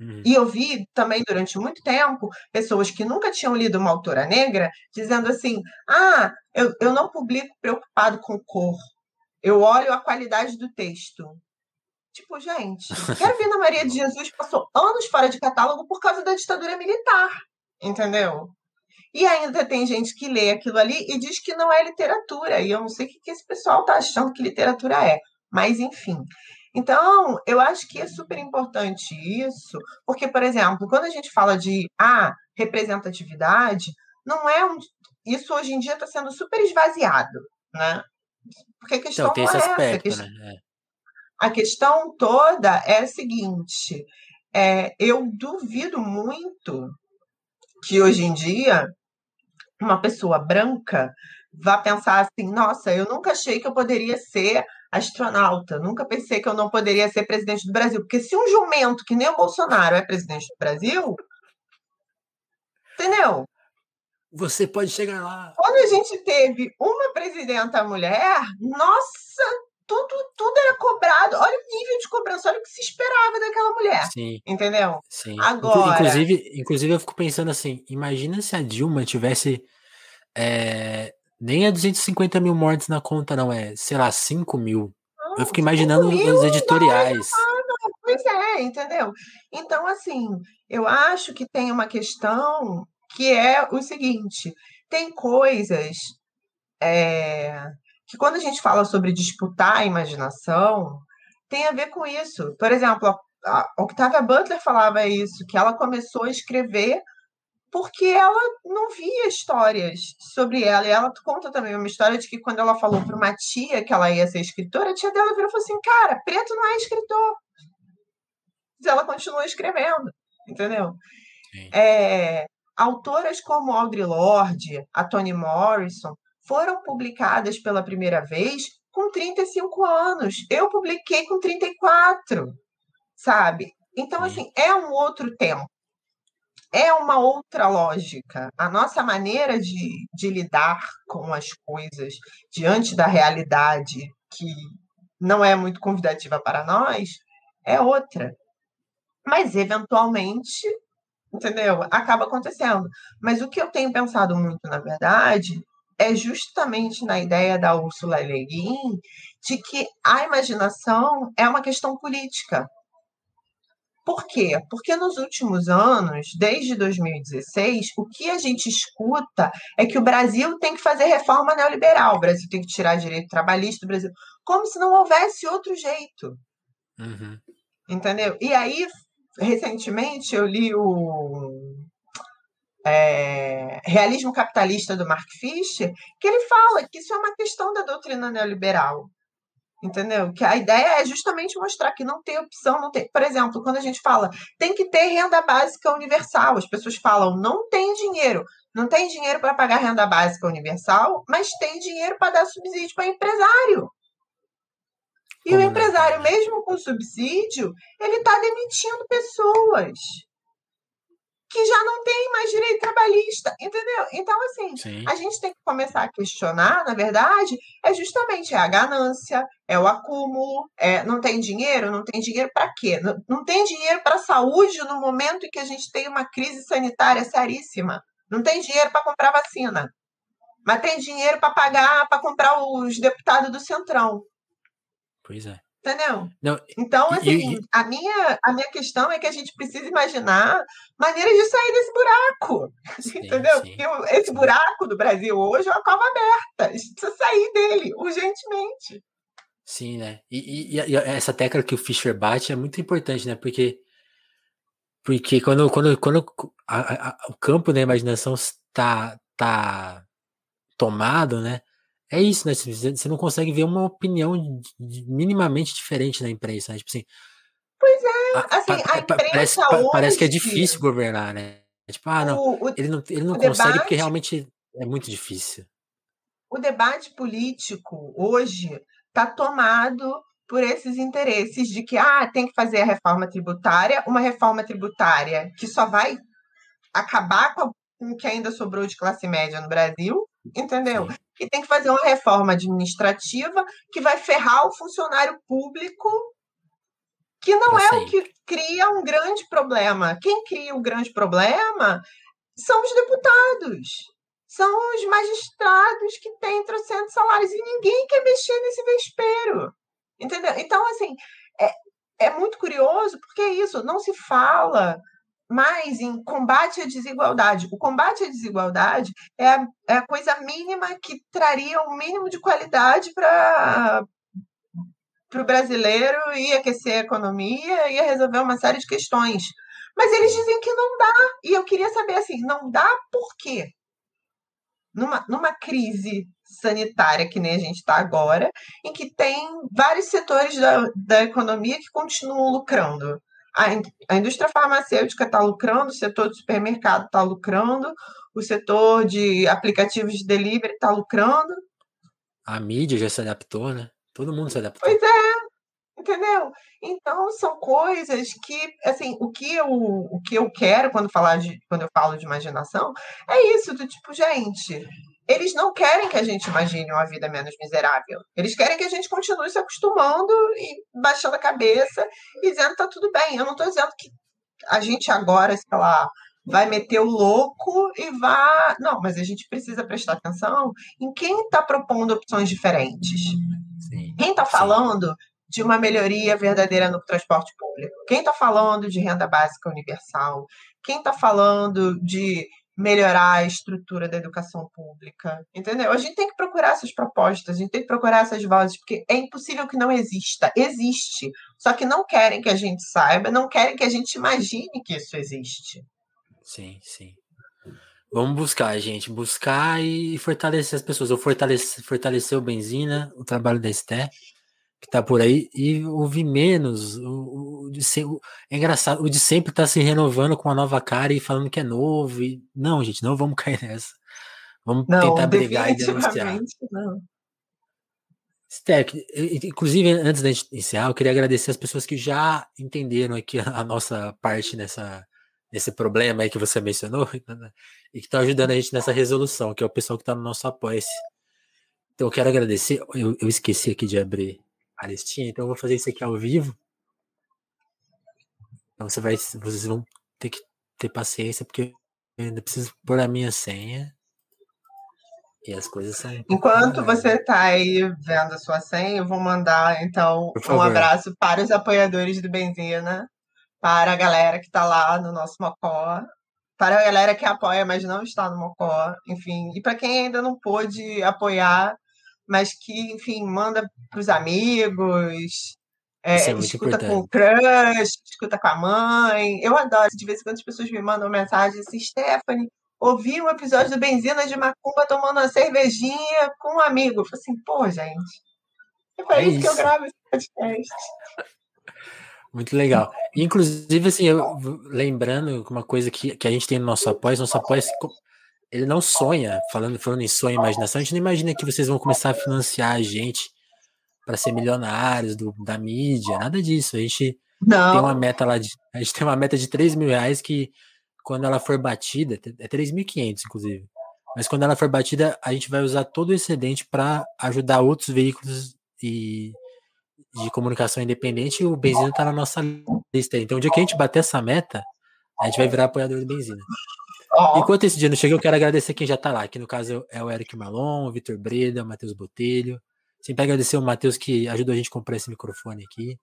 Speaker 2: Uhum. E eu vi também durante muito tempo pessoas que nunca tinham lido uma autora negra dizendo assim: ah, eu, eu não publico preocupado com cor, eu olho a qualidade do texto. Tipo, gente, quero ver na Maria de Jesus passou anos fora de catálogo por causa da ditadura militar, entendeu? E ainda tem gente que lê aquilo ali e diz que não é literatura. E eu não sei o que esse pessoal está achando que literatura é. Mas, enfim. Então, eu acho que é super importante isso, porque, por exemplo, quando a gente fala de ah, representatividade, não é um. Isso hoje em dia está sendo super esvaziado, né? Porque a questão então, tem esse é aspecto, essa. né? A questão toda é a seguinte: é, eu duvido muito que hoje em dia uma pessoa branca vá pensar assim: nossa, eu nunca achei que eu poderia ser astronauta, nunca pensei que eu não poderia ser presidente do Brasil. Porque se um jumento que nem o Bolsonaro é presidente do Brasil, entendeu?
Speaker 1: Você pode chegar lá.
Speaker 2: Quando a gente teve uma presidenta mulher, nossa, tudo, tudo era cobrado. Olha o nível de cobrança, olha o que se esperava daquela mulher. Sim. Entendeu?
Speaker 1: Sim. Agora. Inclusive, inclusive, eu fico pensando assim: imagina se a Dilma tivesse é, nem é 250 mil mortes na conta, não, é, sei lá, 5 mil. Não, eu fico imaginando os editoriais.
Speaker 2: Não, não, pois é, entendeu? Então, assim, eu acho que tem uma questão que é o seguinte: tem coisas é, que, quando a gente fala sobre disputar a imaginação, tem a ver com isso. Por exemplo, a Octavia Butler falava isso, que ela começou a escrever porque ela não via histórias sobre ela. E ela conta também uma história de que quando ela falou para uma tia que ela ia ser escritora, a tia dela virou e falou assim: cara, preto não é escritor. Mas ela continua escrevendo, entendeu? É, autoras como Audre Lorde, a Toni Morrison, foram publicadas pela primeira vez com 35 anos. Eu publiquei com 34, sabe? Então, assim, é um outro tempo é uma outra lógica. A nossa maneira de, de lidar com as coisas diante da realidade que não é muito convidativa para nós é outra. Mas, eventualmente, entendeu? Acaba acontecendo. Mas o que eu tenho pensado muito, na verdade, é justamente na ideia da Ursula Le Guin de que a imaginação é uma questão política. Por quê? Porque nos últimos anos, desde 2016, o que a gente escuta é que o Brasil tem que fazer reforma neoliberal, o Brasil tem que tirar direito trabalhista do Brasil, como se não houvesse outro jeito. Uhum. Entendeu? E aí, recentemente, eu li o é, Realismo Capitalista do Mark Fisher, que ele fala que isso é uma questão da doutrina neoliberal. Entendeu? Que a ideia é justamente mostrar que não tem opção, não tem. Por exemplo, quando a gente fala tem que ter renda básica universal, as pessoas falam não tem dinheiro, não tem dinheiro para pagar renda básica universal, mas tem dinheiro para dar subsídio para empresário. E Como o empresário, mesmo com subsídio, ele está demitindo pessoas que já não tem mais direito trabalhista, entendeu? Então, assim, Sim. a gente tem que começar a questionar, na verdade, é justamente a ganância, é o acúmulo, é, não tem dinheiro, não tem dinheiro para quê? Não, não tem dinheiro para saúde no momento em que a gente tem uma crise sanitária seríssima. Não tem dinheiro para comprar vacina. Mas tem dinheiro para pagar, para comprar os deputados do Centrão.
Speaker 1: Pois é.
Speaker 2: Entendeu? Não, então, assim, e, a, minha, a minha questão é que a gente precisa imaginar maneiras de sair desse buraco. Sim, entendeu? Sim, esse buraco do Brasil hoje é uma cova aberta. A gente precisa sair dele urgentemente.
Speaker 1: Sim, né? E, e, e essa tecla que o Fischer bate é muito importante, né? Porque, porque quando, quando, quando a, a, o campo da imaginação está tá tomado, né? É isso, né? Você não consegue ver uma opinião minimamente diferente na imprensa, né? Tipo assim.
Speaker 2: Pois é, assim, a imprensa
Speaker 1: parece,
Speaker 2: hoje...
Speaker 1: parece que é difícil governar, né? Tipo, ah, não, o, o, ele não, ele não consegue debate, porque realmente é muito difícil.
Speaker 2: O debate político hoje está tomado por esses interesses de que ah, tem que fazer a reforma tributária, uma reforma tributária que só vai acabar com o que ainda sobrou de classe média no Brasil, entendeu? Sim. E tem que fazer uma reforma administrativa que vai ferrar o funcionário público, que não é o que cria um grande problema. Quem cria o grande problema são os deputados, são os magistrados que têm trocentos salários e ninguém quer mexer nesse vespeiro. Entendeu? Então, assim, é, é muito curioso porque é isso, não se fala mais em combate à desigualdade. O combate à desigualdade é a, é a coisa mínima que traria o um mínimo de qualidade para o brasileiro ia aquecer a economia, ia resolver uma série de questões. Mas eles dizem que não dá. E eu queria saber assim, não dá por quê? Numa, numa crise sanitária que nem a gente está agora, em que tem vários setores da, da economia que continuam lucrando a, indústria farmacêutica está lucrando, o setor do supermercado está lucrando, o setor de aplicativos de delivery está lucrando.
Speaker 1: A mídia já se adaptou, né? Todo mundo se adaptou.
Speaker 2: Pois é, entendeu? Então são coisas que, assim, o que eu, o que eu quero quando falar de, quando eu falo de imaginação é isso do tipo, gente, eles não querem que a gente imagine uma vida menos miserável. Eles querem que a gente continue se acostumando e baixando a cabeça e dizendo que tá tudo bem. Eu não estou dizendo que a gente agora, sei lá, vai meter o louco e vá. Não, mas a gente precisa prestar atenção em quem está propondo opções diferentes. Sim, quem está falando de uma melhoria verdadeira no transporte público? Quem está falando de renda básica universal? Quem está falando de melhorar a estrutura da educação pública, entendeu? A gente tem que procurar essas propostas, a gente tem que procurar essas vozes, porque é impossível que não exista. Existe. Só que não querem que a gente saiba, não querem que a gente imagine que isso existe.
Speaker 1: Sim, sim. Vamos buscar, gente. Buscar e fortalecer as pessoas. Eu fortalecer, fortalecer o Benzina, o trabalho da Esté que tá por aí e ouvir menos. O, o, de o, é engraçado, o de sempre tá se renovando com uma nova cara e falando que é novo. E, não, gente, não vamos cair nessa. Vamos não, tentar brigar e denunciar. Não. Stec, inclusive, antes da gente iniciar, eu queria agradecer as pessoas que já entenderam aqui a nossa parte nessa, nesse problema aí que você mencionou e que estão ajudando a gente nessa resolução, que é o pessoal que está no nosso apoio. Então, eu quero agradecer. Eu, eu esqueci aqui de abrir Arestinha, então eu vou fazer isso aqui ao vivo. Então você vai, vocês vão ter que ter paciência, porque eu ainda preciso pôr a minha senha. E as coisas são.
Speaker 2: Enquanto você está aí vendo a sua senha, eu vou mandar então um abraço para os apoiadores do Benzina, para a galera que está lá no nosso Mocó, para a galera que apoia, mas não está no Mocó, enfim, e para quem ainda não pôde apoiar, mas que, enfim, manda para os amigos, é, é escuta importante. com o crush, escuta com a mãe. Eu adoro. De vez em quando as pessoas me mandam mensagem assim, Stephanie, ouvi um episódio do Benzina de Macumba tomando uma cervejinha com um amigo. Eu falei assim, pô, gente. É para é isso, isso, que eu gravo esse podcast.
Speaker 1: Muito legal. Inclusive, assim, eu, lembrando uma coisa que, que a gente tem no nosso apoio, nosso apoio ele não sonha, falando, falando em sonho e imaginação, a gente não imagina que vocês vão começar a financiar a gente para ser milionários do, da mídia, nada disso. A gente não. tem uma meta lá de. A gente tem uma meta de 3 mil reais que, quando ela for batida, é 3.500, inclusive. Mas quando ela for batida, a gente vai usar todo o excedente para ajudar outros veículos e de comunicação independente e o Benzina está na nossa lista. Então, o dia que a gente bater essa meta, a gente vai virar apoiador do Benzina. Enquanto esse dia não chega, eu quero agradecer quem já está lá. Que no caso é o Eric Malon, o Vitor Breda, o Matheus Botelho, Sempre agradecer o Matheus que ajudou a gente a comprar esse microfone aqui.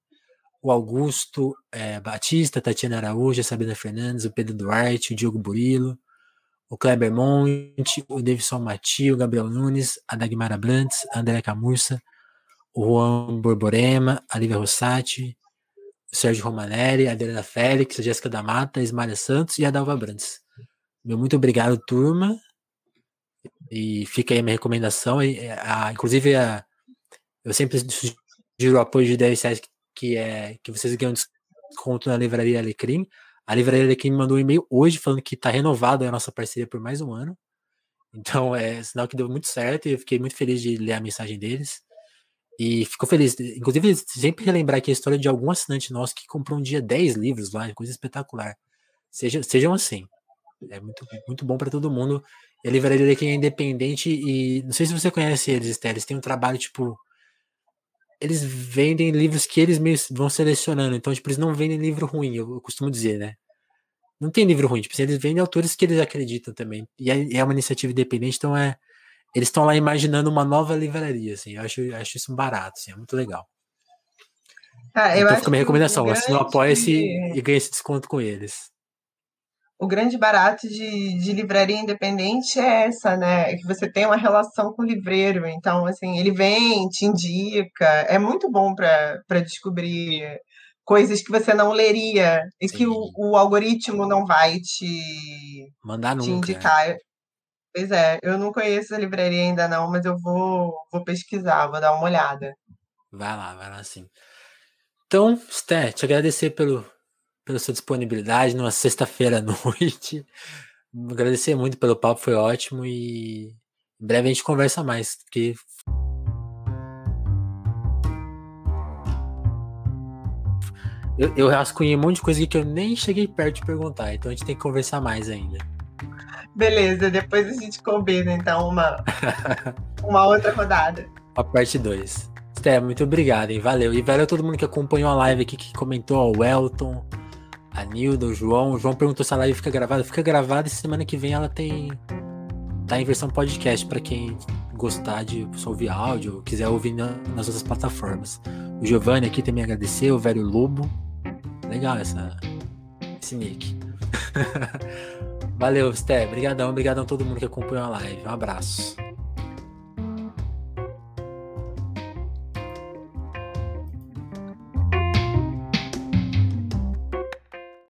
Speaker 1: O Augusto é, Batista, Tatiana Araújo, a Sabrina Fernandes, o Pedro Duarte, o Diogo Burilo, o Kleber Monte, o Davidson Mati, o Gabriel Nunes, a Dagmar Abrantes, a André Camurça, o Juan Borborema, a Lívia Rossati, o Sérgio Romanelli, a Adriana Félix, a Jéssica da Mata, a Ismália Santos e a Dalva Brandes. Meu muito obrigado, turma. E fica aí a minha recomendação. E, a, inclusive, a, eu sempre sugiro o apoio de 10 reais que, é, que vocês ganham desconto na Livraria Alecrim. A Livraria Alecrim me mandou um e-mail hoje falando que está renovada a nossa parceria por mais um ano. Então é sinal que deu muito certo e eu fiquei muito feliz de ler a mensagem deles. E ficou feliz. Inclusive, sempre relembrar aqui a história de algum assinante nosso que comprou um dia 10 livros lá, coisa espetacular. Seja, sejam assim. É muito, muito bom para todo mundo. E a livraria daqui é independente e não sei se você conhece eles, Esther. Eles têm um trabalho, tipo. Eles vendem livros que eles mesmos vão selecionando. Então, tipo, eles não vendem livro ruim, eu, eu costumo dizer, né? Não tem livro ruim. Tipo, eles vendem autores que eles acreditam também. E é, é uma iniciativa independente, então é eles estão lá imaginando uma nova livraria, assim. Eu acho, eu acho isso um barato, assim, é muito legal. Ah, então fica minha recomendação, grande... assina o Apoia-se e ganha esse desconto com eles.
Speaker 2: O grande barato de, de livraria independente é essa, né? É que você tem uma relação com o livreiro. Então, assim, ele vem, te indica. É muito bom para descobrir coisas que você não leria e Sim. que o, o, algoritmo não vai te,
Speaker 1: Mandar
Speaker 2: te
Speaker 1: nunca.
Speaker 2: indicar. Pois é, eu não conheço a livraria ainda não, mas eu vou, vou pesquisar, vou dar uma olhada.
Speaker 1: Vai lá, vai lá sim. Então, Sté, te agradecer pelo, pela sua disponibilidade numa sexta-feira à noite. Agradecer muito pelo papo, foi ótimo e em breve a gente conversa mais, porque eu, eu rascunhei um monte de coisa que eu nem cheguei perto de perguntar, então a gente tem que conversar mais ainda.
Speaker 2: Beleza, depois a gente combina então uma, uma outra rodada.
Speaker 1: A parte 2. Sté, muito obrigado, hein? Valeu. E valeu a todo mundo que acompanhou a live aqui, que comentou, o Elton, a Nilda, o João. O João perguntou se a live fica gravada. Fica gravada e semana que vem ela tem. Tá em versão podcast para quem gostar de ouvir áudio quiser ouvir nas outras plataformas. O Giovanni aqui também agradeceu, o velho Lobo. Legal essa, esse nick. Valeu, Sté. Obrigadão, obrigadão a todo mundo que acompanhou a live. Um abraço.